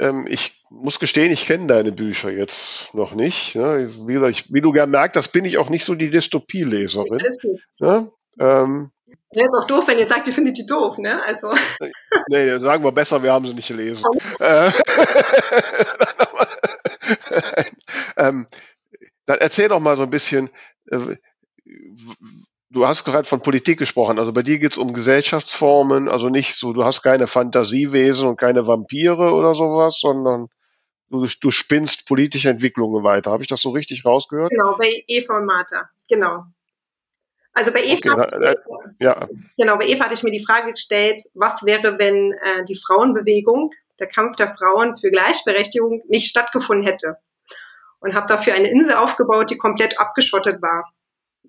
ähm, ich muss gestehen, ich kenne deine Bücher jetzt noch nicht. Ne? Wie, gesagt, ich, wie, du gern merkst, das bin ich auch nicht so die Dystopie-Leserin. Ne? Ähm, ja, ist auch doof, wenn ihr sagt, ihr findet die doof, ne? Also. nee, sagen wir besser, wir haben sie nicht gelesen. äh, ähm, dann erzähl doch mal so ein bisschen, äh, du hast gerade von Politik gesprochen, also bei dir geht es um Gesellschaftsformen, also nicht so, du hast keine Fantasiewesen und keine Vampire oder sowas, sondern du, du spinnst politische Entwicklungen weiter. Habe ich das so richtig rausgehört? Genau, bei Eva und Martha, genau. Also bei Eva, okay, äh, ja. genau, bei Eva hatte ich mir die Frage gestellt, was wäre, wenn äh, die Frauenbewegung, der Kampf der Frauen für Gleichberechtigung nicht stattgefunden hätte? Und habe dafür eine Insel aufgebaut, die komplett abgeschottet war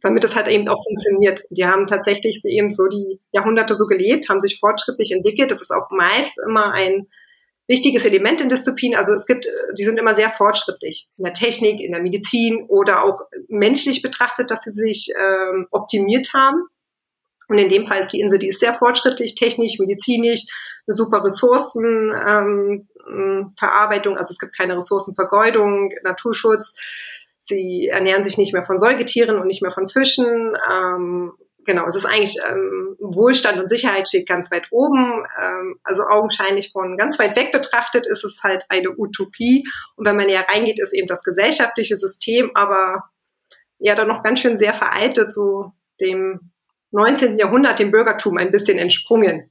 damit es halt eben auch funktioniert. Die haben tatsächlich eben so die Jahrhunderte so gelebt, haben sich fortschrittlich entwickelt. Das ist auch meist immer ein wichtiges Element in Dystopien. Also es gibt, die sind immer sehr fortschrittlich in der Technik, in der Medizin oder auch menschlich betrachtet, dass sie sich ähm, optimiert haben. Und in dem Fall ist die Insel, die ist sehr fortschrittlich, technisch, medizinisch, super Ressourcenverarbeitung. Ähm, also es gibt keine Ressourcenvergeudung, Naturschutz. Sie ernähren sich nicht mehr von Säugetieren und nicht mehr von Fischen. Ähm, genau, es ist eigentlich ähm, Wohlstand und Sicherheit steht ganz weit oben. Ähm, also augenscheinlich von ganz weit weg betrachtet ist es halt eine Utopie. Und wenn man näher reingeht, ist eben das gesellschaftliche System, aber ja dann noch ganz schön sehr veraltet, so dem 19. Jahrhundert, dem Bürgertum ein bisschen entsprungen.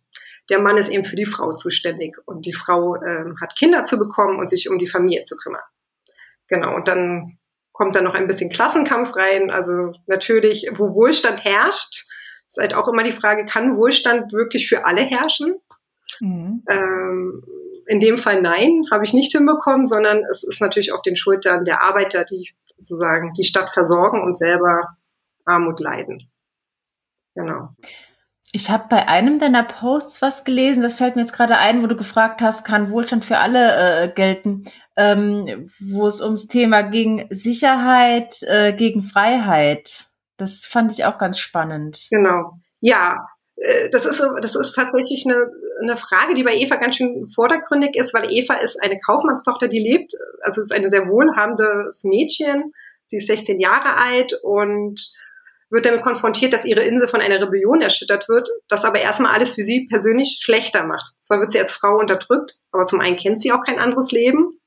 Der Mann ist eben für die Frau zuständig und die Frau ähm, hat Kinder zu bekommen und sich um die Familie zu kümmern. Genau, und dann kommt dann noch ein bisschen Klassenkampf rein. Also natürlich, wo Wohlstand herrscht, ist halt auch immer die Frage, kann Wohlstand wirklich für alle herrschen? Mhm. Ähm, in dem Fall nein, habe ich nicht hinbekommen, sondern es ist natürlich auch den Schultern der Arbeiter, die sozusagen die Stadt versorgen und selber Armut leiden. Genau. Ich habe bei einem deiner Posts was gelesen, das fällt mir jetzt gerade ein, wo du gefragt hast, kann Wohlstand für alle äh, gelten, ähm, wo es ums Thema ging Sicherheit äh, gegen Freiheit. Das fand ich auch ganz spannend. Genau. Ja, äh, das ist, das ist tatsächlich eine, eine Frage, die bei Eva ganz schön vordergründig ist, weil Eva ist eine Kaufmannstochter, die lebt, also ist eine sehr wohlhabendes Mädchen. Sie ist 16 Jahre alt und wird damit konfrontiert, dass ihre Insel von einer Rebellion erschüttert wird, das aber erstmal alles für sie persönlich schlechter macht. Zwar wird sie als Frau unterdrückt, aber zum einen kennt sie auch kein anderes Leben.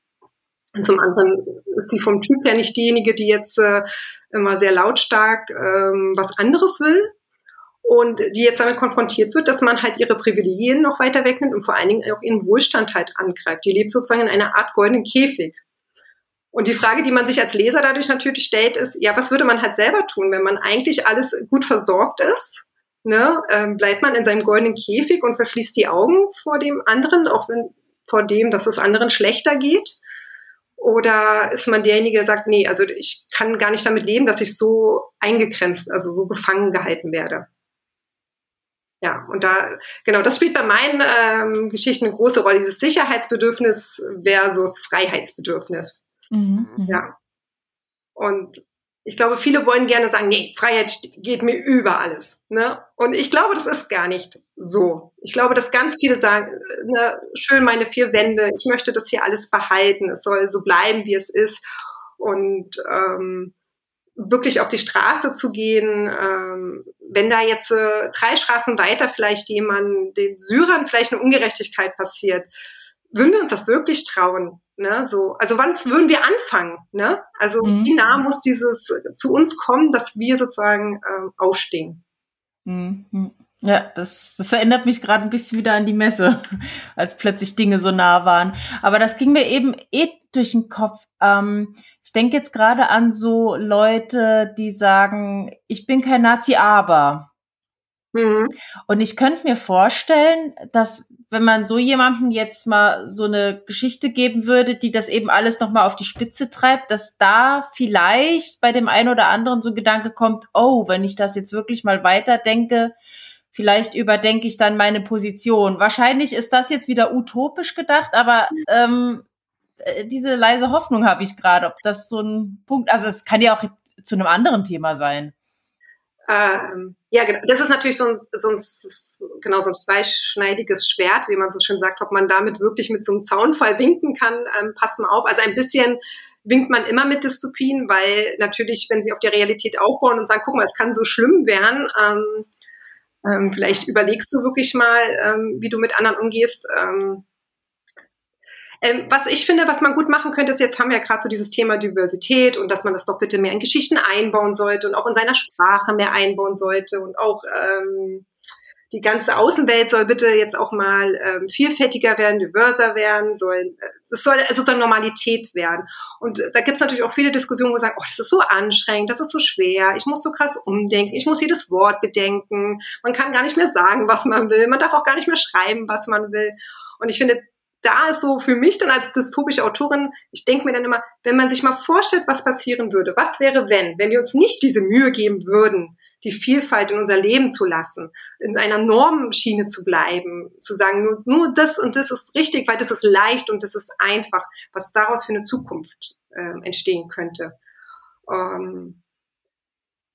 Und zum anderen ist sie vom Typ her nicht diejenige, die jetzt äh, immer sehr lautstark ähm, was anderes will. Und die jetzt damit konfrontiert wird, dass man halt ihre Privilegien noch weiter wegnimmt und vor allen Dingen auch ihren Wohlstand halt angreift. Die lebt sozusagen in einer Art goldenen Käfig. Und die Frage, die man sich als Leser dadurch natürlich stellt, ist, ja, was würde man halt selber tun, wenn man eigentlich alles gut versorgt ist? Ne? Ähm, bleibt man in seinem goldenen Käfig und verschließt die Augen vor dem anderen, auch wenn vor dem, dass es anderen schlechter geht? Oder ist man derjenige, der sagt, nee, also ich kann gar nicht damit leben, dass ich so eingegrenzt, also so gefangen gehalten werde? Ja, und da, genau, das spielt bei meinen ähm, Geschichten eine große Rolle, dieses Sicherheitsbedürfnis versus Freiheitsbedürfnis. Mhm, mhm. Ja. Und ich glaube, viele wollen gerne sagen, nee, Freiheit geht mir über alles. Ne? Und ich glaube, das ist gar nicht so. Ich glaube, dass ganz viele sagen, ne, schön meine vier Wände, ich möchte das hier alles behalten, es soll so bleiben, wie es ist. Und ähm, wirklich auf die Straße zu gehen, ähm, wenn da jetzt äh, drei Straßen weiter vielleicht jemand, den Syrern vielleicht eine Ungerechtigkeit passiert, würden wir uns das wirklich trauen? Ne? So, also wann würden wir anfangen? Ne? Also mhm. wie nah muss dieses zu uns kommen, dass wir sozusagen ähm, aufstehen? Mhm. Ja, das, das erinnert mich gerade ein bisschen wieder an die Messe, als plötzlich Dinge so nah waren. Aber das ging mir eben eh durch den Kopf. Ähm, ich denke jetzt gerade an so Leute, die sagen, ich bin kein Nazi, aber. Mhm. Und ich könnte mir vorstellen, dass wenn man so jemandem jetzt mal so eine Geschichte geben würde, die das eben alles nochmal auf die Spitze treibt, dass da vielleicht bei dem einen oder anderen so ein Gedanke kommt, oh, wenn ich das jetzt wirklich mal weiterdenke, vielleicht überdenke ich dann meine Position. Wahrscheinlich ist das jetzt wieder utopisch gedacht, aber ähm, äh, diese leise Hoffnung habe ich gerade, ob das so ein Punkt, also es kann ja auch zu einem anderen Thema sein. Ähm, ja, genau. Das ist natürlich so ein, so ein, genau so ein zweischneidiges Schwert, wie man so schön sagt, ob man damit wirklich mit so einem Zaunfall winken kann, ähm, pass mal auf. Also ein bisschen winkt man immer mit Dystopien, weil natürlich, wenn sie auf die Realität aufbauen und sagen, guck mal, es kann so schlimm werden, ähm, ähm, vielleicht überlegst du wirklich mal, ähm, wie du mit anderen umgehst. Ähm, ähm, was ich finde, was man gut machen könnte, ist, jetzt haben wir ja gerade so dieses Thema Diversität und dass man das doch bitte mehr in Geschichten einbauen sollte und auch in seiner Sprache mehr einbauen sollte und auch ähm, die ganze Außenwelt soll bitte jetzt auch mal ähm, vielfältiger werden, diverser werden, soll, äh, es soll sozusagen Normalität werden. Und äh, da gibt es natürlich auch viele Diskussionen, wo sagen, oh, das ist so anstrengend, das ist so schwer, ich muss so krass umdenken, ich muss jedes Wort bedenken, man kann gar nicht mehr sagen, was man will, man darf auch gar nicht mehr schreiben, was man will. Und ich finde, da ist so für mich dann als dystopische Autorin, ich denke mir dann immer, wenn man sich mal vorstellt, was passieren würde, was wäre, wenn, wenn wir uns nicht diese Mühe geben würden, die Vielfalt in unser Leben zu lassen, in einer Normschiene zu bleiben, zu sagen, nur, nur das und das ist richtig, weil das ist leicht und das ist einfach, was daraus für eine Zukunft äh, entstehen könnte. Ähm,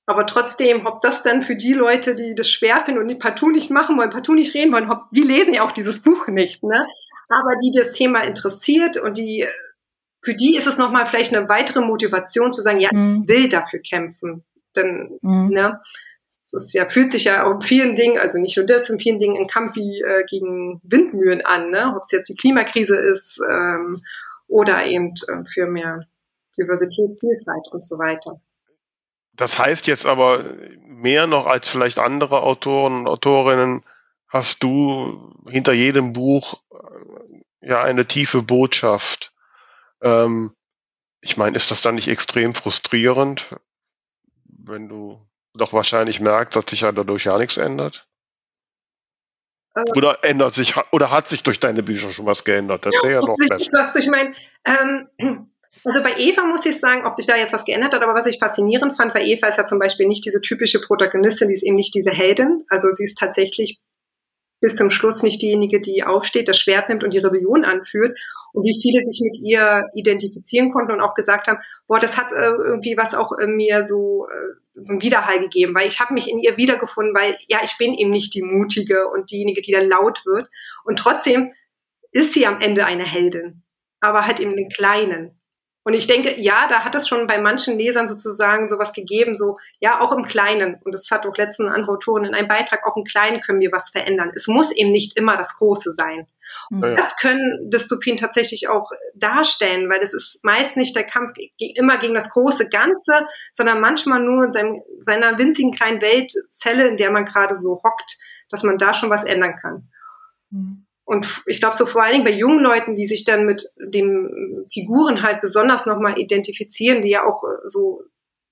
aber trotzdem, ob das dann für die Leute, die das schwer finden und die partout nicht machen wollen, partout nicht reden wollen, ob, die lesen ja auch dieses Buch nicht, ne? Aber die das Thema interessiert und die, für die ist es nochmal vielleicht eine weitere Motivation zu sagen, ja, mhm. ich will dafür kämpfen. Denn, mhm. ne, es ist ja, fühlt sich ja auch in vielen Dingen, also nicht nur das, in vielen Dingen ein Kampf wie äh, gegen Windmühlen an, ne? ob es jetzt die Klimakrise ist ähm, oder eben äh, für mehr Diversität, Vielfalt und so weiter. Das heißt jetzt aber mehr noch als vielleicht andere Autoren und Autorinnen hast du hinter jedem Buch äh, ja eine tiefe Botschaft. Ähm, ich meine, ist das dann nicht extrem frustrierend, wenn du doch wahrscheinlich merkst, dass sich ja dadurch ja nichts ändert? Äh, oder ändert sich, oder hat sich durch deine Bücher schon was geändert? Das wäre ja noch besser. Ich meine, ähm, also bei Eva muss ich sagen, ob sich da jetzt was geändert hat, aber was ich faszinierend fand, weil Eva ist ja zum Beispiel nicht diese typische Protagonistin, die ist eben nicht diese Heldin. Also sie ist tatsächlich bis zum Schluss nicht diejenige, die aufsteht, das Schwert nimmt und die Rebellion anführt. Und wie viele sich mit ihr identifizieren konnten und auch gesagt haben, boah, das hat äh, irgendwie was auch in mir so, äh, so ein Widerhall gegeben, weil ich habe mich in ihr wiedergefunden, weil ja, ich bin eben nicht die Mutige und diejenige, die dann laut wird. Und trotzdem ist sie am Ende eine Heldin, aber halt eben den Kleinen. Und ich denke, ja, da hat es schon bei manchen Lesern sozusagen sowas gegeben, so, ja, auch im Kleinen. Und das hat auch letzten andere Autoren in einem Beitrag, auch im Kleinen können wir was verändern. Es muss eben nicht immer das Große sein. Und ja. das können Dystopien tatsächlich auch darstellen, weil es ist meist nicht der Kampf immer gegen das große Ganze, sondern manchmal nur in seinem, seiner winzigen kleinen Weltzelle, in der man gerade so hockt, dass man da schon was ändern kann. Mhm. Und ich glaube, so vor allen Dingen bei jungen Leuten, die sich dann mit den Figuren halt besonders nochmal identifizieren, die ja auch äh, so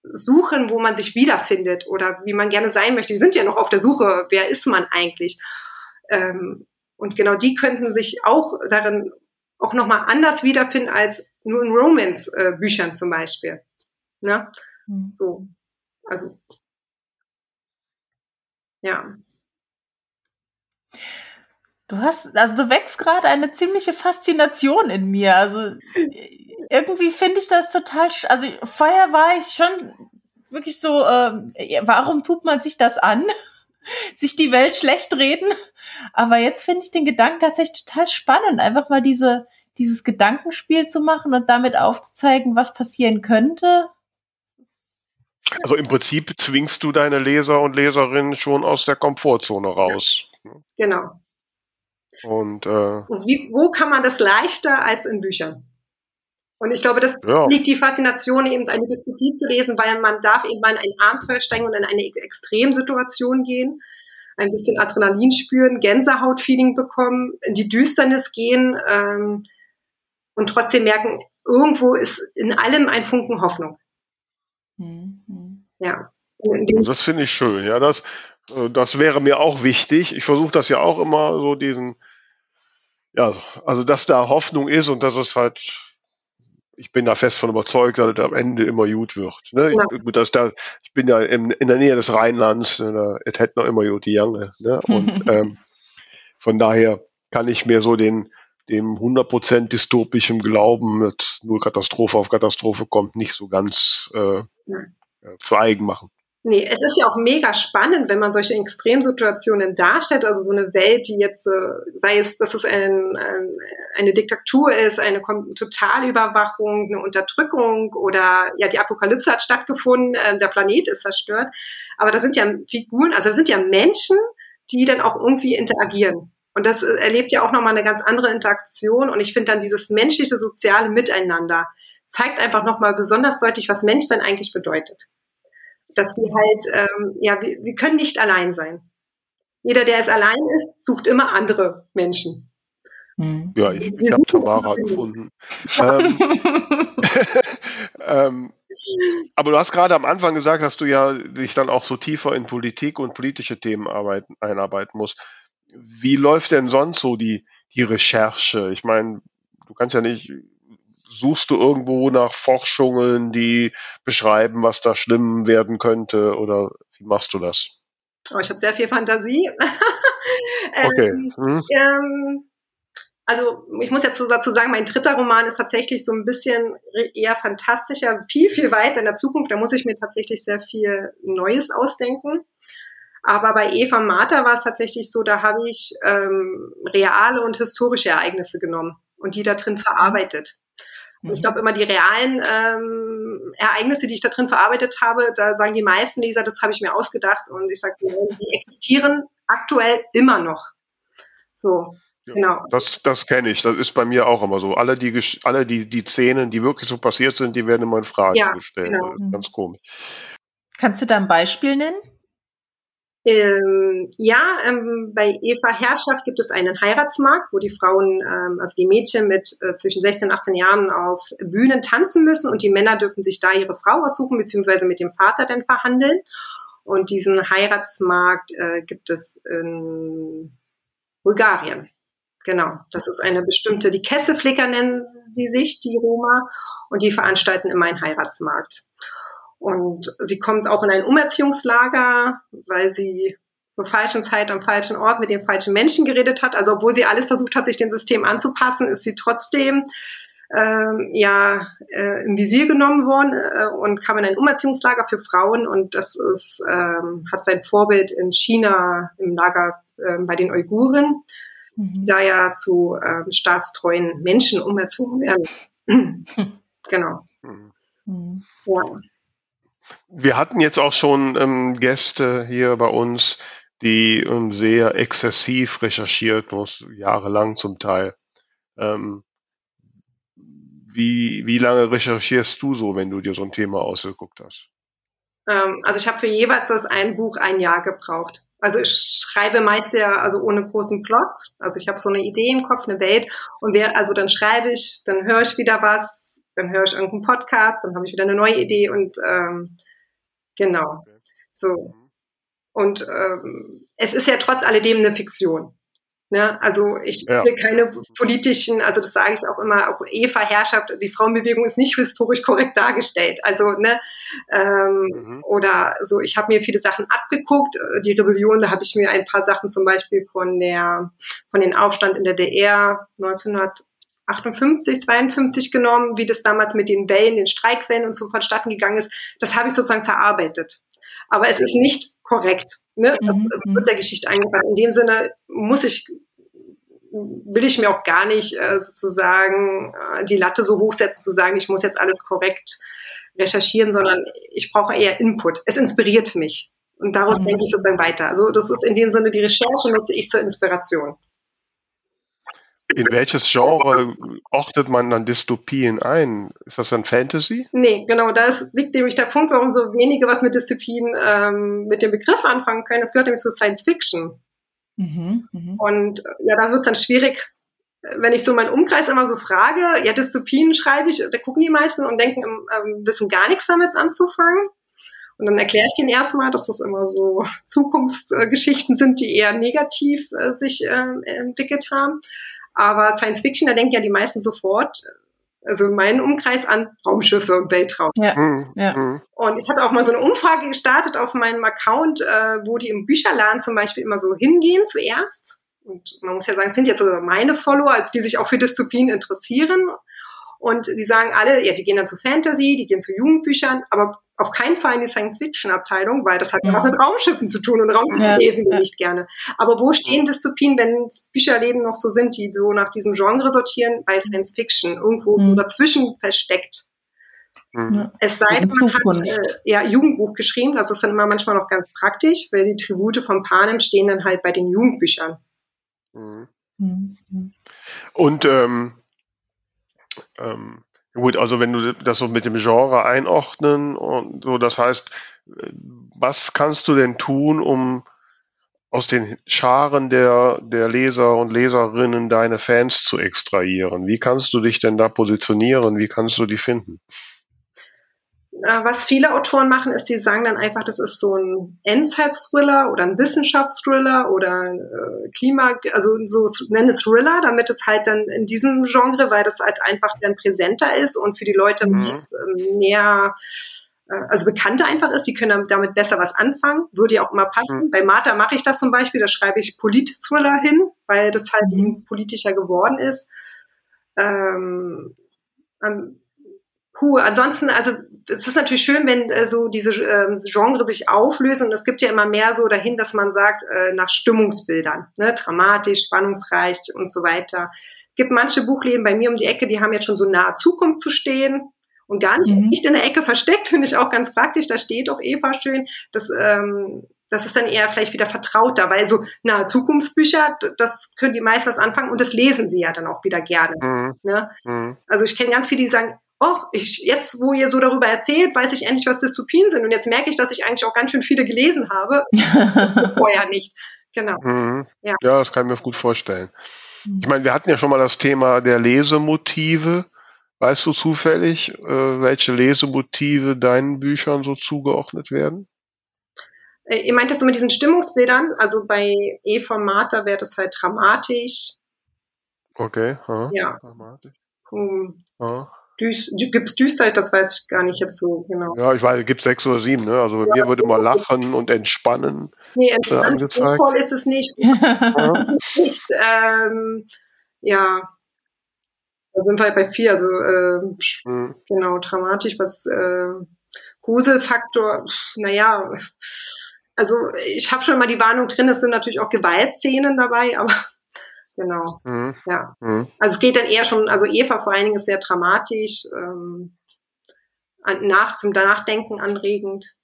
suchen, wo man sich wiederfindet oder wie man gerne sein möchte. Die sind ja noch auf der Suche, wer ist man eigentlich? Ähm, und genau die könnten sich auch darin auch nochmal anders wiederfinden als nur in Romance-Büchern zum Beispiel. Ne? Mhm. So, also ja. Du hast, also du wächst gerade eine ziemliche Faszination in mir. Also irgendwie finde ich das total, also vorher war ich schon wirklich so, äh, warum tut man sich das an? sich die Welt schlecht reden. Aber jetzt finde ich den Gedanken tatsächlich total spannend, einfach mal diese, dieses Gedankenspiel zu machen und damit aufzuzeigen, was passieren könnte. Also im Prinzip zwingst du deine Leser und Leserinnen schon aus der Komfortzone raus. Genau. Und, äh, und wie, wo kann man das leichter als in Büchern? Und ich glaube, das ja. liegt die Faszination, eben eine Dystopie zu lesen, weil man darf eben mal in ein Abenteuer steigen und in eine Extremsituation gehen, ein bisschen Adrenalin spüren, Gänsehautfeeling bekommen, in die Düsternis gehen ähm, und trotzdem merken, irgendwo ist in allem ein Funken Hoffnung. Mhm. Ja. Das finde ich schön, ja. Das, äh, das wäre mir auch wichtig. Ich versuche das ja auch immer so diesen, ja, also dass da Hoffnung ist und dass es halt ich bin da fest von überzeugt, dass es am Ende immer gut wird. Ne? Ja. Ich, dass da, ich bin ja in, in der Nähe des Rheinlands, ne? es hätte noch immer gut die Jange. Ne? Und ähm, von daher kann ich mir so den dem 100% dystopischen Glauben mit nur Katastrophe auf Katastrophe kommt, nicht so ganz äh, ja. zu eigen machen. Nee, es ist ja auch mega spannend, wenn man solche Extremsituationen darstellt, also so eine Welt, die jetzt, äh, sei es, dass es ein, ein, eine Diktatur ist, eine Totalüberwachung, eine Unterdrückung oder ja, die Apokalypse hat stattgefunden, äh, der Planet ist zerstört. Aber da sind ja Figuren, also da sind ja Menschen, die dann auch irgendwie interagieren. Und das äh, erlebt ja auch nochmal eine ganz andere Interaktion. Und ich finde dann dieses menschliche, soziale Miteinander zeigt einfach nochmal besonders deutlich, was Menschsein eigentlich bedeutet dass wir halt, ähm, ja, wir, wir können nicht allein sein. Jeder, der es allein ist, sucht immer andere Menschen. Hm. Ja, ich, ich habe Tamara gefunden. ähm, ähm, aber du hast gerade am Anfang gesagt, dass du ja dich dann auch so tiefer in Politik und politische Themen arbeiten, einarbeiten musst. Wie läuft denn sonst so die, die Recherche? Ich meine, du kannst ja nicht suchst du irgendwo nach Forschungen, die beschreiben, was da schlimm werden könnte oder wie machst du das? Oh, ich habe sehr viel Fantasie. okay. Ähm, hm. ähm, also ich muss jetzt dazu sagen, mein dritter Roman ist tatsächlich so ein bisschen eher fantastischer, viel, viel weiter in der Zukunft. Da muss ich mir tatsächlich sehr viel Neues ausdenken. Aber bei Eva Martha war es tatsächlich so, da habe ich ähm, reale und historische Ereignisse genommen und die da drin verarbeitet. Und ich mhm. glaube immer die realen ähm, Ereignisse, die ich da drin verarbeitet habe, da sagen die meisten Leser, das habe ich mir ausgedacht und ich sage, die existieren aktuell immer noch. So, genau. Das, das kenne ich. Das ist bei mir auch immer so. Alle die, alle die, die Szenen, die wirklich so passiert sind, die werden immer in Frage ja, gestellt. Genau. Ganz komisch. Kannst du da ein Beispiel nennen? Ähm, ja, ähm, bei Eva Herrschaft gibt es einen Heiratsmarkt, wo die Frauen, ähm, also die Mädchen mit äh, zwischen 16 und 18 Jahren auf Bühnen tanzen müssen und die Männer dürfen sich da ihre Frau aussuchen, beziehungsweise mit dem Vater dann verhandeln. Und diesen Heiratsmarkt äh, gibt es in Bulgarien. Genau, das ist eine bestimmte, die Kesseflicker nennen sie sich, die Roma, und die veranstalten immer einen Heiratsmarkt. Und sie kommt auch in ein Umerziehungslager, weil sie zur falschen Zeit am falschen Ort mit den falschen Menschen geredet hat. Also obwohl sie alles versucht hat, sich dem System anzupassen, ist sie trotzdem ähm, ja äh, im Visier genommen worden äh, und kam in ein Umerziehungslager für Frauen und das ist ähm, hat sein Vorbild in China im Lager äh, bei den Uiguren, mhm. die da ja zu ähm, staatstreuen Menschen umerzogen werden. genau. Mhm. Ja. Wir hatten jetzt auch schon ähm, Gäste hier bei uns, die ähm, sehr exzessiv recherchiert muss, jahrelang zum Teil. Ähm, wie, wie lange recherchierst du so, wenn du dir so ein Thema ausgeguckt hast? Ähm, also ich habe für jeweils das ein Buch ein Jahr gebraucht. Also ich schreibe meist ja also ohne großen Plot. Also ich habe so eine Idee im Kopf, eine Welt und wer, also dann schreibe ich, dann höre ich wieder was, dann höre ich irgendeinen Podcast, dann habe ich wieder eine neue Idee und ähm, genau. So. Mhm. Und ähm, es ist ja trotz alledem eine Fiktion. Ne? Also ich ja. will keine politischen, also das sage ich auch immer, auch Eva Herrschaft, die Frauenbewegung ist nicht historisch korrekt dargestellt. Also, ne, ähm, mhm. oder so, ich habe mir viele Sachen abgeguckt. Die Rebellion, da habe ich mir ein paar Sachen zum Beispiel von der, von den Aufstand in der DR 1900 58, 52 genommen, wie das damals mit den Wellen, den Streikwellen und so vonstatten gegangen ist. Das habe ich sozusagen verarbeitet. Aber es ist nicht korrekt. Ne? Das Mhm. wird der Geschichte angepasst. In dem Sinne muss ich, will ich mir auch gar nicht äh, sozusagen äh, die Latte so hochsetzen, zu sagen, ich muss jetzt alles korrekt recherchieren, sondern ich brauche eher Input. Es inspiriert mich. Und daraus Mhm. denke ich sozusagen weiter. Also das ist in dem Sinne die Recherche nutze ich zur Inspiration. In welches Genre ordnet man dann Dystopien ein? Ist das dann Fantasy? Nee, genau, das liegt nämlich der Punkt, warum so wenige was mit Disziplin ähm, mit dem Begriff anfangen können. Es gehört nämlich zu Science Fiction. Mhm. Mhm. Und äh, ja, da wird es dann schwierig, wenn ich so meinen Umkreis immer so frage, ja, Dystopien schreibe ich, da gucken die meisten und denken, ähm, wissen gar nichts damit anzufangen. Und dann erkläre ich ihnen erstmal, dass das immer so Zukunftsgeschichten sind, die eher negativ äh, sich äh, entwickelt haben. Aber Science Fiction, da denken ja die meisten sofort, also in meinem Umkreis an Raumschiffe und Weltraum. Ja. Hm, Ja. hm. Und ich hatte auch mal so eine Umfrage gestartet auf meinem Account, äh, wo die im Bücherladen zum Beispiel immer so hingehen zuerst. Und man muss ja sagen, es sind jetzt so meine Follower, also die sich auch für Dystopien interessieren. Und die sagen alle, ja, die gehen dann zu Fantasy, die gehen zu Jugendbüchern, aber auf keinen Fall in die Science-Fiction-Abteilung, weil das hat ja was mit Raumschiffen zu tun und Raumschiffe Ja, lesen wir ja. nicht gerne. Aber wo stehen Dystopien, wenn es Bücherläden noch so sind, die so nach diesem Genre sortieren, bei Science-Fiction, irgendwo Mhm. so dazwischen versteckt? hm. Ja. Es sei denn, man hat äh, ja Jugendbuch geschrieben, das ist dann immer manchmal noch ganz praktisch, weil die Tribute von Panem stehen dann halt bei den Jugendbüchern. Hm. Mhm. Und ähm, ähm, gut, also wenn du das so mit dem Genre einordnen und so, das heißt, äh, was kannst du denn tun, um aus den Scharen der, der Leser und Leserinnen deine Fans zu extrahieren? Wie kannst du dich denn da positionieren? Wie kannst du die finden? Äh, was viele Autoren machen, ist, die sagen dann einfach, das ist so ein Endzeit-Thriller oder ein Wissenschaftsthriller oder äh, Klima, also so nennen es Thriller, damit es halt dann in diesem Genre, weil das halt einfach dann präsenter ist und für die Leute Mhm. ähm, mehr äh, also bekannter einfach ist, die können damit- besser was anfangen, würde ja auch immer passen. Bei Martha mache ich das zum Beispiel, da schreibe ich Polit-Thriller hin, weil das halt Mhm. politischer geworden ist. Ähm, an, puh, ansonsten, also es ist natürlich schön, wenn äh, so diese ähm, Genre sich auflösen und es gibt ja immer mehr so dahin, dass man sagt, äh, nach Stimmungsbildern, ne, dramatisch, spannungsreich und so weiter. Gibt manche Buchläden bei mir um die Ecke, die haben jetzt schon so nahe Zukunft zu stehen und gar nicht, Mhm. nicht in der Ecke versteckt, finde ich auch ganz praktisch. Da steht auch Eva schön. Das, ähm, das ist dann eher vielleicht wieder vertrauter, weil so nahe Zukunftsbücher, das können die meist was anfangen und das lesen sie ja dann auch wieder gerne. Hm, Ne? hm. Also ich kenne ganz viele, die sagen, oh, ich, jetzt, wo ihr so darüber erzählt, weiß ich endlich, was Dystopien sind. Und jetzt merke ich, dass ich eigentlich auch ganz schön viele gelesen habe. Vorher nicht. Genau. Mhm. Ja. ja, das kann ich mir gut vorstellen. Ich meine, wir hatten ja schon mal das Thema der Lesemotive. Weißt du zufällig, äh, welche Lesemotive deinen Büchern so zugeordnet werden? Äh, Ihr meint das so mit diesen Stimmungsbildern? Also bei Eva Martha wäre das halt dramatisch. Okay. Ja. Ja. Dramatisch. Hm, Ja. Düs, dü- gibt's Düsterheit? Das weiß ich gar nicht jetzt so genau. ja, ich weiß, es gibt sechs oder sieben. Ne? Also bei mir würde immer Lachen und Entspannen. Nee, Äh, angezeigt. voll ist es nicht. Ja. Es ist nicht ähm, ja, da sind wir halt bei vier. Also ähm, Hm. Genau, dramatisch, was äh, Gruselfaktor, naja, also ich habe schon mal die Warnung drin, es sind natürlich auch Gewaltszenen dabei, aber genau, Hm. ja. Hm. Also es geht dann eher schon, also Eva vor allen Dingen ist sehr dramatisch, ähm, nach, zum Nachdenken anregend.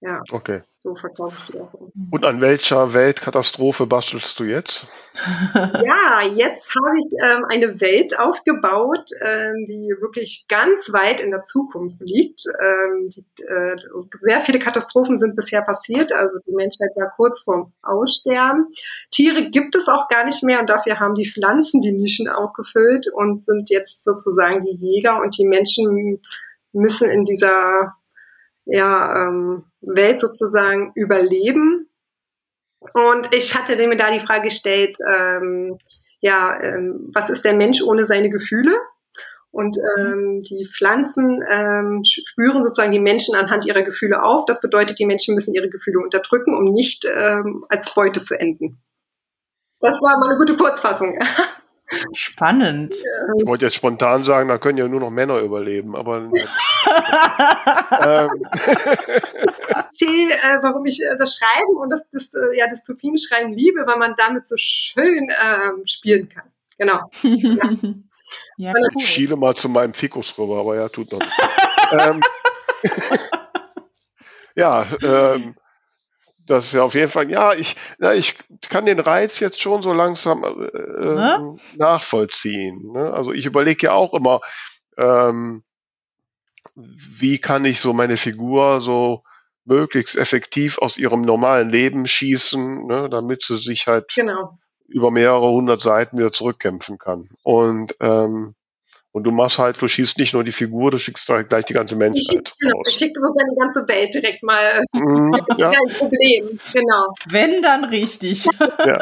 Ja, Okay. so verkaufe ich die auch. Und an welcher Weltkatastrophe bastelst du jetzt? Ja, jetzt habe ich ähm, eine Welt aufgebaut, ähm, die wirklich ganz weit in der Zukunft liegt. Ähm, die, äh, sehr viele Katastrophen sind bisher passiert, also die Menschheit war kurz vorm Aussterben. Tiere gibt es auch gar nicht mehr und dafür haben die Pflanzen die Nischen auch gefüllt und sind jetzt sozusagen die Jäger und die Menschen müssen in dieser ja, ähm, Welt sozusagen überleben. Und ich hatte mir da die Frage gestellt, ähm, ja, ähm, was ist der Mensch ohne seine Gefühle? Und ähm, die Pflanzen ähm, spüren sozusagen die Menschen anhand ihrer Gefühle auf. Das bedeutet, die Menschen müssen ihre Gefühle unterdrücken, um nicht ähm, als Beute zu enden. Das war mal eine gute Kurzfassung. Spannend. Ich wollte jetzt spontan sagen, da können ja nur noch Männer überleben, aber ähm, Erzähl, äh, warum ich äh, das Schreiben und das, das äh, ja, Dystopien-Schreiben liebe, weil man damit so schön ähm, spielen kann. Genau. Ja, ich cool. schiele mal zu meinem Fikus rüber, aber ja, tut noch nicht. ähm, ja, ähm, das ist ja auf jeden Fall, ja, ich, na, ich kann den Reiz jetzt schon so langsam äh, Ne? nachvollziehen. Ne? Also ich überlege ja auch immer, ähm, wie kann ich so meine Figur so möglichst effektiv aus ihrem normalen Leben schießen, ne, damit sie sich halt Genau. über mehrere hundert Seiten wieder zurückkämpfen kann. Und ähm, und du machst halt, du schießt nicht nur die Figur, du schickst halt gleich die ganze Ich Menschheit schicke genau, ich raus. schick sozusagen die ganze Welt direkt mal. Mhm, ja, Kein Problem. Genau. Wenn, dann richtig. ja.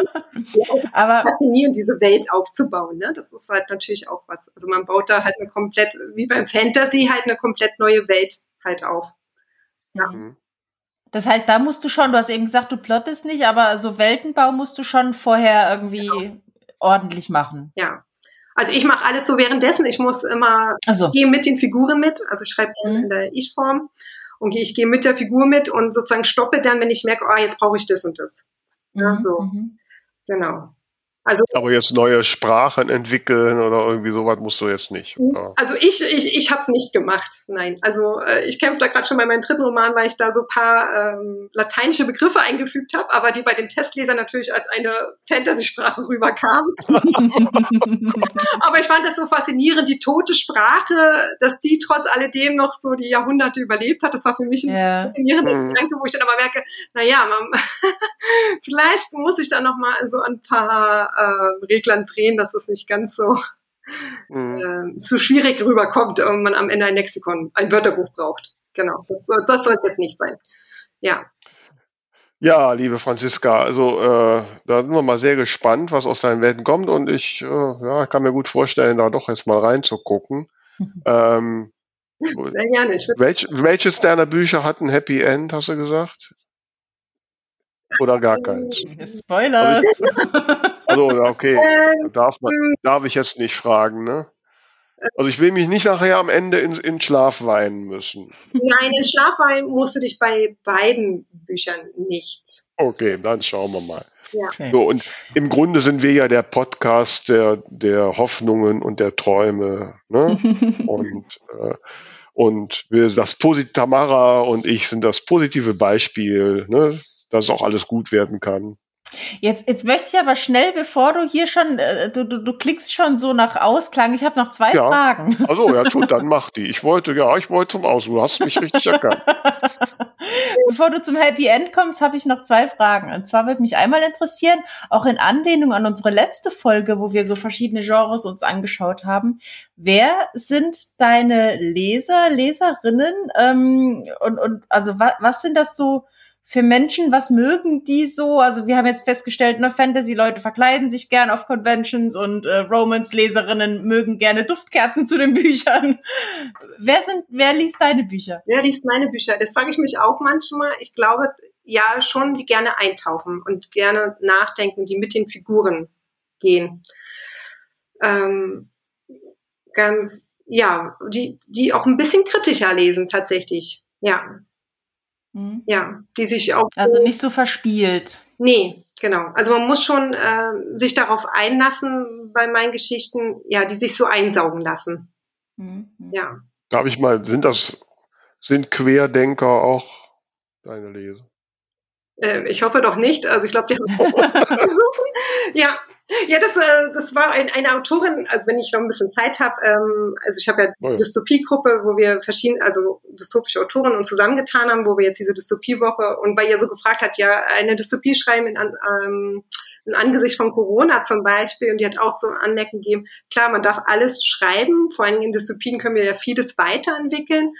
Aber faszinierend, diese Welt aufzubauen. Ne? Das ist halt natürlich auch was. Also man baut da halt eine komplett, wie beim Fantasy, halt eine komplett neue Welt halt auf. Mhm. das heißt, da musst du schon, du hast eben gesagt, du plottest nicht, aber so Weltenbau musst du schon vorher irgendwie ordentlich machen. Ja. Also ich mache alles so währenddessen. Ich muss immer Also, ich gehe mit den Figuren mit. Also ich schreibe Mhm. in der Ich-Form und ich gehe mit der Figur mit und sozusagen stoppe dann, wenn ich merke, oh, jetzt brauche ich das und das. Ja, so. Mhm. Genau. Also Aber jetzt neue Sprachen entwickeln oder irgendwie sowas musst du jetzt nicht. Oder? Also ich, ich, ich habe es nicht gemacht. Nein. Also äh, ich kämpfe da gerade schon bei meinem dritten Roman, weil ich da so ein paar ähm, lateinische Begriffe eingefügt habe, aber die bei den Testlesern natürlich als eine Fantasy-Sprache rüberkamen. Aber ich fand das so faszinierend, die tote Sprache, dass die trotz alledem noch so die Jahrhunderte überlebt hat. Das war für mich ein Ja. faszinierender Mhm. Gedanke, wo ich dann aber merke, naja, man, vielleicht muss ich da noch mal so ein paar äh, Reglern drehen, dass es nicht ganz so Mhm. äh, zu schwierig rüberkommt und man am Ende ein Lexikon, ein Wörterbuch braucht. Genau, das, soll- das soll es jetzt nicht sein. Ja, Ja, liebe Franziska, also äh, da sind wir mal sehr gespannt, was aus deinen Welten kommt und ich äh, ja, kann mir gut vorstellen, da doch jetzt mal reinzugucken. ähm, sehr gerne. Welch, welches deiner Bücher hat ein Happy End, hast du gesagt? Oder gar keins? Spoilers. Also, okay, Ähm, darf, man, darf ich jetzt nicht fragen, ne? Also ich will mich nicht nachher am Ende in, in Schlaf weinen müssen. nein, in Schlafwein musst du dich bei beiden Büchern nicht. Okay, dann schauen wir mal. Ja. Okay. So, und im Grunde sind wir ja der Podcast der, der Hoffnungen und der Träume. Ne? und äh, und wir das Posit Tamara und ich sind das positive Beispiel, ne? dass auch alles gut werden kann. Jetzt, jetzt möchte ich aber schnell, bevor du hier schon, äh, du, du, du klickst schon so nach Ausklang. Ich habe noch zwei Ja. Fragen. Also ja, gut, dann mach die. Ich wollte, ja, ich wollte zum Aus. Du hast mich richtig erkannt. Bevor du zum Happy End kommst, habe ich noch zwei Fragen. Und zwar würde mich einmal interessieren, auch in Anlehnung an unsere letzte Folge, wo wir so verschiedene Genres uns angeschaut haben, wer sind deine Leser, Leserinnen? Ähm, und, und also wa was sind das so für Menschen? Was mögen die so? Also wir haben jetzt festgestellt, ne, Fantasy-Leute verkleiden sich gern auf Conventions und äh, Romance-Leserinnen mögen gerne Duftkerzen zu den Büchern. Wer sind, wer liest deine Bücher? Wer liest meine Bücher? Das frage ich mich auch manchmal. Ich glaube, ja, schon, die gerne eintauchen und gerne nachdenken, die mit den Figuren gehen. Ähm, ganz, ja, die, die auch ein bisschen kritischer lesen, tatsächlich. Ja, Hm? ja, die sich auch. so- Also nicht so verspielt. Nee, genau. Also man muss schon äh, sich darauf einlassen bei meinen Geschichten, ja, die sich so einsaugen lassen. Mhm. Ja. Darf ich mal, sind das, sind Querdenker auch deine Leser? Äh, ich hoffe doch nicht. Also ich glaube, die haben versuchen. Ja. Ja, das, äh, das war ein, eine Autorin, also wenn ich noch ein bisschen Zeit habe, ähm, also ich habe ja Oh die Dystopie-Gruppe, wo wir verschiedene, also dystopische Autoren uns zusammengetan haben, wo wir jetzt diese Dystopie-Woche und weil ihr so gefragt hat, ja, eine Dystopie schreiben in, ähm, in Angesicht von Corona zum Beispiel und die hat auch so Anmerkungen gegeben, klar, man darf alles schreiben, vor allem in Dystopien können wir ja vieles weiterentwickeln,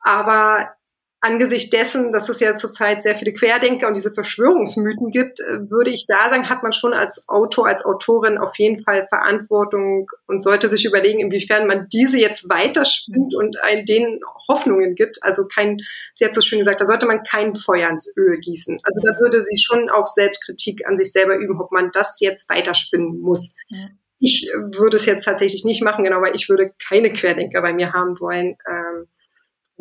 aber angesichts dessen, dass es ja zurzeit sehr viele Querdenker und diese Verschwörungsmythen gibt, äh, würde ich da sagen, hat man schon als Autor, als Autorin auf jeden Fall Verantwortung und sollte sich überlegen, inwiefern man diese jetzt weiterspinnt und denen Hoffnungen gibt. Also kein, sie hat so schön gesagt, da sollte man kein Feuer ins Öl gießen. Also da würde sie schon auch Selbstkritik an sich selber üben, ob man das jetzt weiterspinnen muss. Ja. ich würde es jetzt tatsächlich nicht machen, genau, weil ich würde keine Querdenker bei mir haben wollen. Ähm,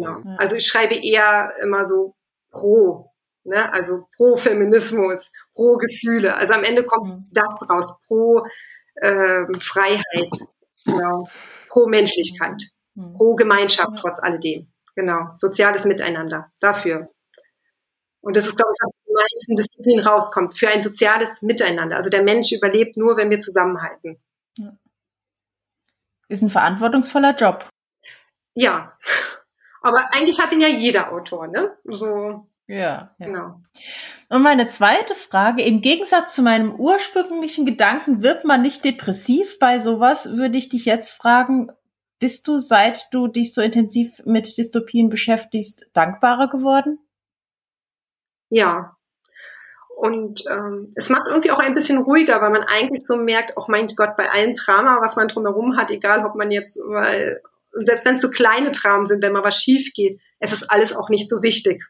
genau. Also ich schreibe eher immer so pro, ne? also pro Feminismus, pro Gefühle. Also am Ende kommt mhm. das raus, pro ähm, Freiheit, genau, pro Menschlichkeit, mhm. pro Gemeinschaft trotz alledem. Genau, soziales Miteinander. Dafür. Und das ist, glaube ich, was in den meisten Disziplinen rauskommt. Für ein soziales Miteinander. Also der Mensch überlebt nur, wenn wir zusammenhalten. Ist ein verantwortungsvoller Job. Ja. Aber eigentlich hat ihn ja jeder Autor, ne? So. Ja, ja. Genau. Und meine zweite Frage, im Gegensatz zu meinem ursprünglichen Gedanken, wird man nicht depressiv bei sowas, würde ich dich jetzt fragen, bist du, seit du dich so intensiv mit Dystopien beschäftigst, dankbarer geworden? Ja. Und ähm, es macht irgendwie auch ein bisschen ruhiger, weil man eigentlich so merkt, auch oh mein Gott, bei allen Drama, was man drumherum hat, egal ob man jetzt, weil, selbst wenn es so kleine Dramen sind, wenn mal was schief geht, es ist alles auch nicht so wichtig.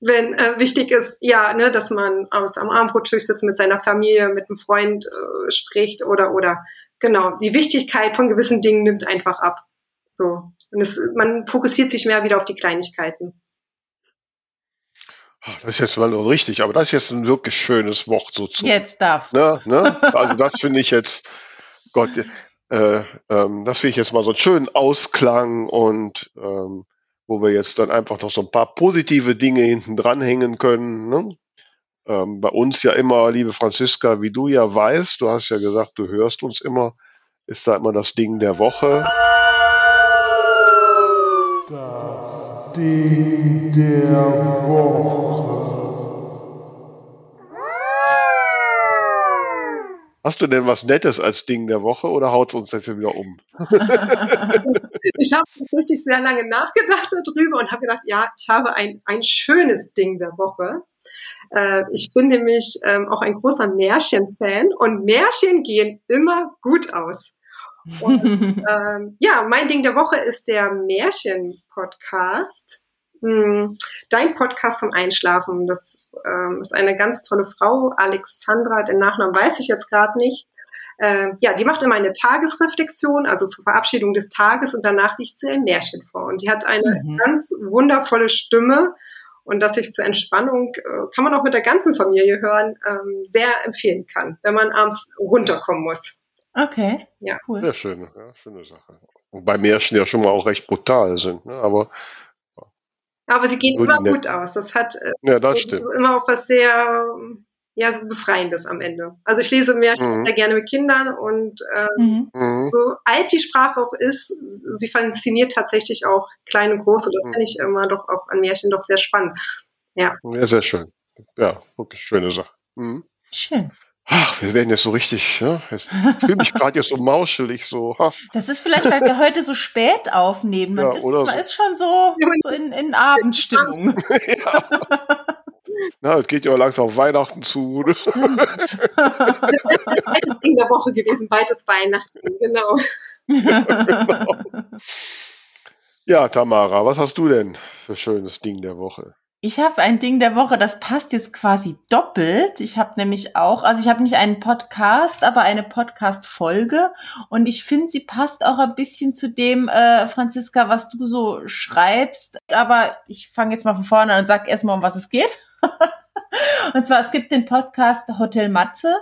Wenn äh, wichtig ist, ja, ne, dass man aus am Abendbrottisch sitzt mit seiner Familie, mit einem Freund äh, spricht oder oder genau, die Wichtigkeit von gewissen Dingen nimmt einfach ab. So. Und es, man fokussiert sich mehr wieder auf die Kleinigkeiten. Das ist jetzt mal richtig, aber das ist jetzt ein wirklich schönes Wort so zu. Jetzt darfst du. Ne, ne? Also das finde ich jetzt, Gott, äh, ähm, das finde ich jetzt mal so einen schönen Ausklang und ähm, wo wir jetzt dann einfach noch so ein paar positive Dinge hinten dranhängen können. Ne? Ähm, bei uns ja immer, liebe Franziska, wie du ja weißt, du hast ja gesagt, du hörst uns immer, ist da immer das Ding der Woche. Das Ding der Woche. Hast du denn was Nettes als Ding der Woche oder haut es uns jetzt wieder um? ich habe wirklich sehr lange nachgedacht darüber und habe gedacht, ja, ich habe ein, ein schönes Ding der Woche. Äh, ich bin nämlich ähm, auch ein großer Märchenfan und Märchen gehen immer gut aus. Und, ähm, ja, mein Ding der Woche ist der Märchen-Podcast. Hm, dein Podcast zum Einschlafen. Das ähm, ist eine ganz tolle Frau, Alexandra, den Nachnamen weiß ich jetzt gerade nicht. Äh, ja, die macht immer eine Tagesreflexion, also zur Verabschiedung des Tages und danach liegt sie ein Märchen vor. Und die hat eine mhm. ganz wundervolle Stimme und dass ich zur Entspannung, äh, kann man auch mit der ganzen Familie hören, ähm, sehr empfehlen kann, wenn man abends runterkommen muss. Okay, ja. cool. Sehr schön, ja, schöne Sache. Wobei Märchen ja schon mal auch recht brutal sind, ne? aber aber sie gehen immer gut aus. Das hat äh, ja, das stimmt. immer auch was sehr ja, so Befreiendes am Ende. Also ich lese Märchen mhm. sehr gerne mit Kindern und ähm, mhm. so alt die Sprache auch ist, sie fasziniert tatsächlich auch klein und groß und das mhm. finde ich immer doch auch an Märchen doch sehr spannend. Ja. Ja, sehr schön. Ja, wirklich schöne Sache. Mhm. Schön. Ach, wir werden jetzt so richtig, ja? Ich fühle mich gerade jetzt so mauschelig so. Ha. Das ist vielleicht, weil wir heute so spät aufnehmen. Man, ja, ist, man so. ist, schon so, so in, in Abendstimmung. ja. Na, es geht ja langsam auf Weihnachten zu. Stimmt. das ist Ding der Woche gewesen, beides Weihnachten, genau. genau. Ja, Tamara, was hast du denn für schönes Ding der Woche? Ich habe ein Ding der Woche, das passt jetzt quasi doppelt. Ich habe nämlich auch, also ich habe nicht einen Podcast, aber eine Podcast-Folge. Und ich finde, sie passt auch ein bisschen zu dem, äh, Franziska, was du so schreibst. Aber ich fange jetzt mal von vorne an und sag erstmal, um was es geht. und zwar, es gibt den Podcast Hotel Matze.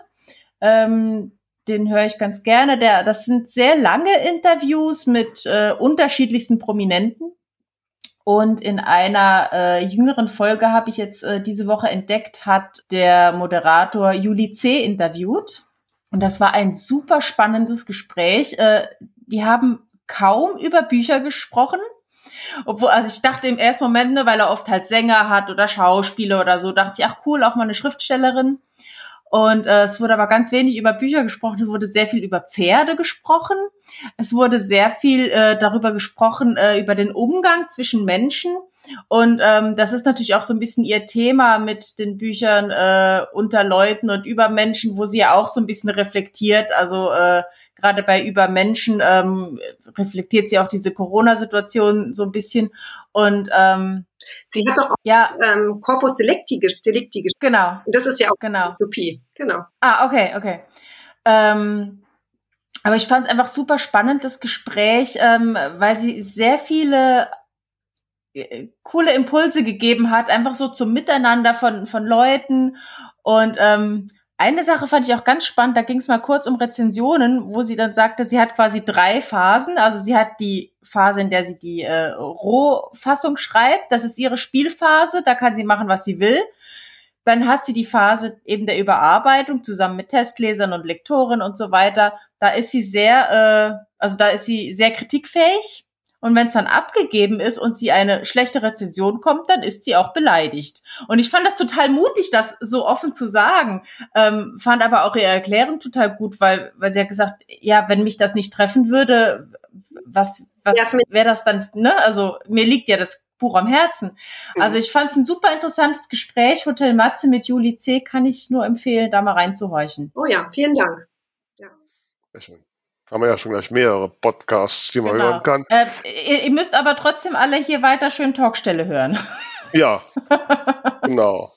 Ähm, den höre ich ganz gerne. Der, das sind sehr lange Interviews mit äh, unterschiedlichsten Prominenten. Und in einer äh, jüngeren Folge habe ich jetzt äh, diese Woche entdeckt, hat der Moderator Juli C. interviewt. Und das war ein super spannendes Gespräch. Äh, die haben kaum über Bücher gesprochen. Obwohl, also ich dachte im ersten Moment, ne, weil er oft halt Sänger hat oder Schauspieler oder so, dachte ich, ach cool, auch mal eine Schriftstellerin. Und äh, es wurde aber ganz wenig über Bücher gesprochen, es wurde sehr viel über Pferde gesprochen. Es wurde sehr viel äh, darüber gesprochen, äh, über den Umgang zwischen Menschen. Und ähm, das ist natürlich auch so ein bisschen ihr Thema mit den Büchern äh, unter Leuten und über Menschen, wo sie ja auch so ein bisschen reflektiert. Also äh, gerade bei über Menschen ähm, reflektiert sie auch diese Corona-Situation so ein bisschen. Und ähm, Sie hat doch auch ja. ähm, Corpus Delicti, Delicti Genau. Und das ist ja auch genau. Dystopie. Genau. Ah, okay, okay. Ähm, aber ich fand es einfach super spannend, das Gespräch, ähm, weil sie sehr viele äh, coole Impulse gegeben hat, einfach so zum Miteinander von, von Leuten. Und ähm, eine Sache fand ich auch ganz spannend, da ging es mal kurz um Rezensionen, wo sie dann sagte, sie hat quasi drei Phasen. Also sie hat die Phase, in der sie die äh, Rohfassung schreibt, das ist ihre Spielphase, da kann sie machen, was sie will. Dann hat sie die Phase eben der Überarbeitung zusammen mit Testlesern und Lektoren und so weiter. Da ist sie sehr, äh, also da ist sie sehr kritikfähig und wenn es dann abgegeben ist und sie eine schlechte Rezension kommt, dann ist sie auch beleidigt. Und ich fand das total mutig, das so offen zu sagen. Ähm, fand aber auch ihre Erklärung total gut, weil, weil sie hat gesagt, ja, wenn mich das nicht treffen würde, was, was wäre das dann, ne? Also mir liegt ja das Buch am Herzen. Mhm. Also ich fand es ein super interessantes Gespräch. Hotel Matze mit Juli C. kann ich nur empfehlen, da mal reinzuhorchen. Oh ja, vielen Dank. Ja. Sehr schön haben wir ja schon gleich mehrere Podcasts, die man genau. hören kann. Äh, ihr, ihr, müsst aber trotzdem alle hier weiter schön Talkstelle hören. Ja, genau.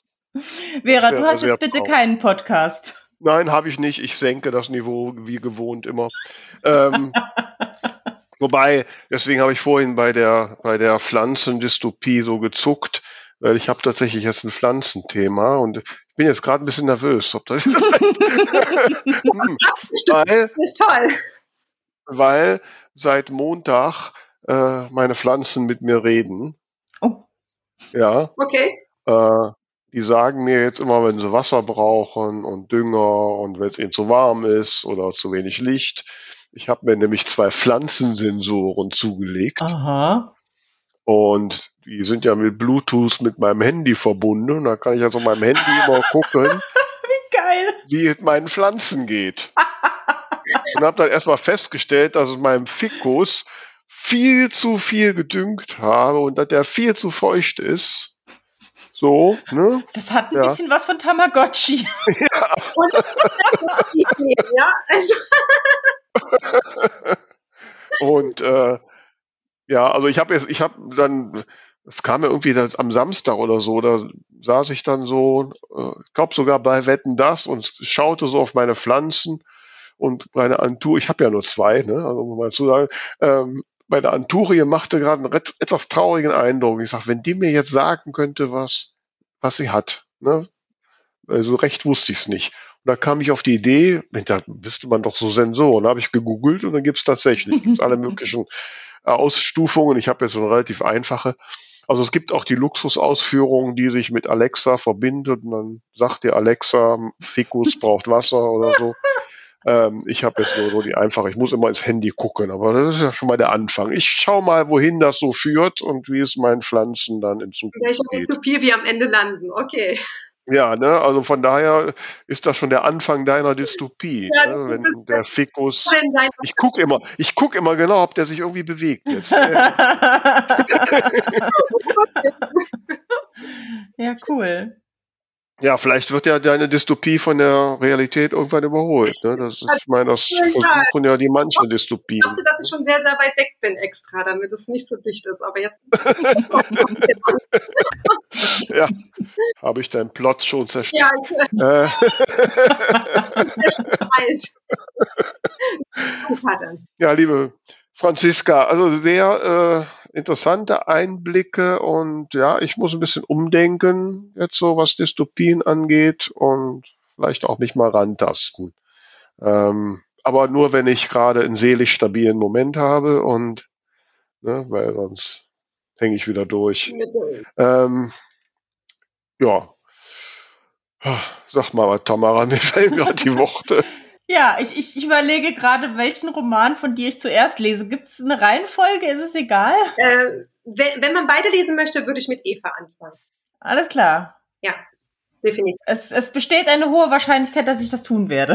Vera, du hast jetzt bitte drauf. keinen Podcast. Nein, habe ich nicht. Ich senke das Niveau wie gewohnt immer. ähm, wobei, deswegen habe ich vorhin bei der, bei der Pflanzendystopie so gezuckt, weil ich habe tatsächlich jetzt ein Pflanzenthema und ich bin jetzt gerade ein bisschen nervös, ob das. hm, weil, das ist toll weil seit Montag äh, meine Pflanzen mit mir reden. Oh. Ja. Okay. Äh, die sagen mir jetzt immer, wenn sie Wasser brauchen und Dünger und wenn es ihnen zu warm ist oder zu wenig Licht. Ich habe mir nämlich zwei Pflanzensensoren zugelegt. Aha. Und die sind ja mit Bluetooth mit meinem Handy verbunden. Da kann ich also meinem Handy immer gucken, wie geil, wie es meinen Pflanzen geht. und habe dann erstmal festgestellt, dass ich meinem Fikus viel zu viel gedüngt habe und dass der viel zu feucht ist. So, ne? Das hat ein ja. bisschen was von Tamagotchi. Ja. Und, ja, also. und äh, ja, also ich habe jetzt, ich habe dann, es kam ja irgendwie das, am Samstag oder so, da saß ich dann so, äh, ich glaube sogar bei Wetten das und schaute so auf meine Pflanzen und meine Antur, ich habe ja nur zwei, ne, also muss mal zu sagen, ähm, meine Anturie machte gerade einen etwas traurigen Eindruck. Ich sag, wenn die mir jetzt sagen könnte, was, was sie hat, ne? Also recht wusste ich es nicht. Und da kam ich auf die Idee, da müsste man doch so Sensoren. Da habe ich gegoogelt und dann gibt's tatsächlich gibt's alle möglichen Ausstufungen. Ich habe jetzt so eine relativ einfache. Also es gibt auch die Luxusausführungen, die sich mit Alexa verbindet und dann sagt dir Alexa, Fikus braucht Wasser oder so. Ähm, ich habe jetzt nur so die einfache, ich muss immer ins Handy gucken, aber das ist ja schon mal der Anfang. Ich schau mal, wohin das so führt und wie es meinen Pflanzen dann in Zukunft Welche geht. Welche Dystopie wir am Ende landen, okay. Ja, ne, also von daher ist das schon der Anfang deiner Dystopie, ja, ne, wenn der Fikus. Ich guck immer, ich guck immer genau, ob der sich irgendwie bewegt jetzt. ja, cool. Ja, vielleicht wird ja deine Dystopie von der Realität irgendwann überholt. Ne? Das, ich meine, das versuchen ja die manchen Dystopien. Ich dachte, dass ich schon sehr, sehr weit weg bin extra, damit es nicht so dicht ist. Aber jetzt. ja, habe ich deinen Plot schon zerstört. Ja, äh. ja, liebe Franziska, also sehr. Äh, interessante Einblicke und ja, ich muss ein bisschen umdenken, jetzt so was Dystopien angeht und vielleicht auch mich mal rantasten. Ähm, aber nur, wenn ich gerade einen seelisch stabilen Moment habe und, ne, weil sonst hänge ich wieder durch. Ähm, ja. Sag mal was, Tamara, mir fehlen gerade die Worte. Ja, ich, ich, ich überlege gerade, welchen Roman von dir ich zuerst lese. Gibt es eine Reihenfolge? Ist es egal? Äh, wenn, wenn man beide lesen möchte, würde ich mit Eva anfangen. Alles klar. Ja, definitiv. Es, es besteht eine hohe Wahrscheinlichkeit, dass ich das tun werde.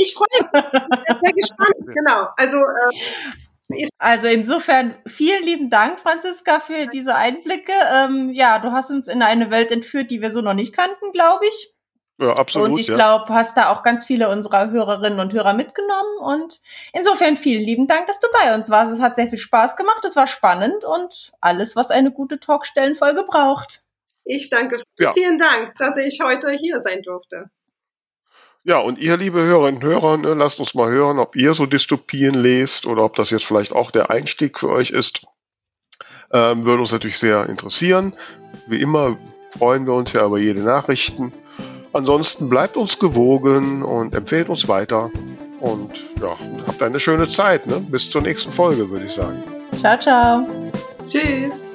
Ich freue mich. Ich bin sehr gespannt. Genau. Also, äh, also insofern vielen lieben Dank, Franziska, für diese Einblicke. Ähm, ja, du hast uns in eine Welt entführt, die wir so noch nicht kannten, glaube ich. Ja, absolut. Und ich ja. glaube, hast da auch ganz viele unserer Hörerinnen und Hörer mitgenommen. Und insofern vielen lieben Dank, dass du bei uns warst. Es hat sehr viel Spaß gemacht, es war spannend und alles, was eine gute Talkstellenfolge braucht. Ich danke. Ja. Vielen Dank, dass ich heute hier sein durfte. Ja, und ihr, liebe Hörerinnen und Hörer, ne, lasst uns mal hören, ob ihr so Dystopien lest oder ob das jetzt vielleicht auch der Einstieg für euch ist. Ähm, würde uns natürlich sehr interessieren. Wie immer freuen wir uns ja über jede Nachrichten. Ansonsten bleibt uns gewogen und empfehlt uns weiter. Und ja, habt eine schöne Zeit. Ne? Bis zur nächsten Folge, würde ich sagen. Ciao, ciao. Tschüss.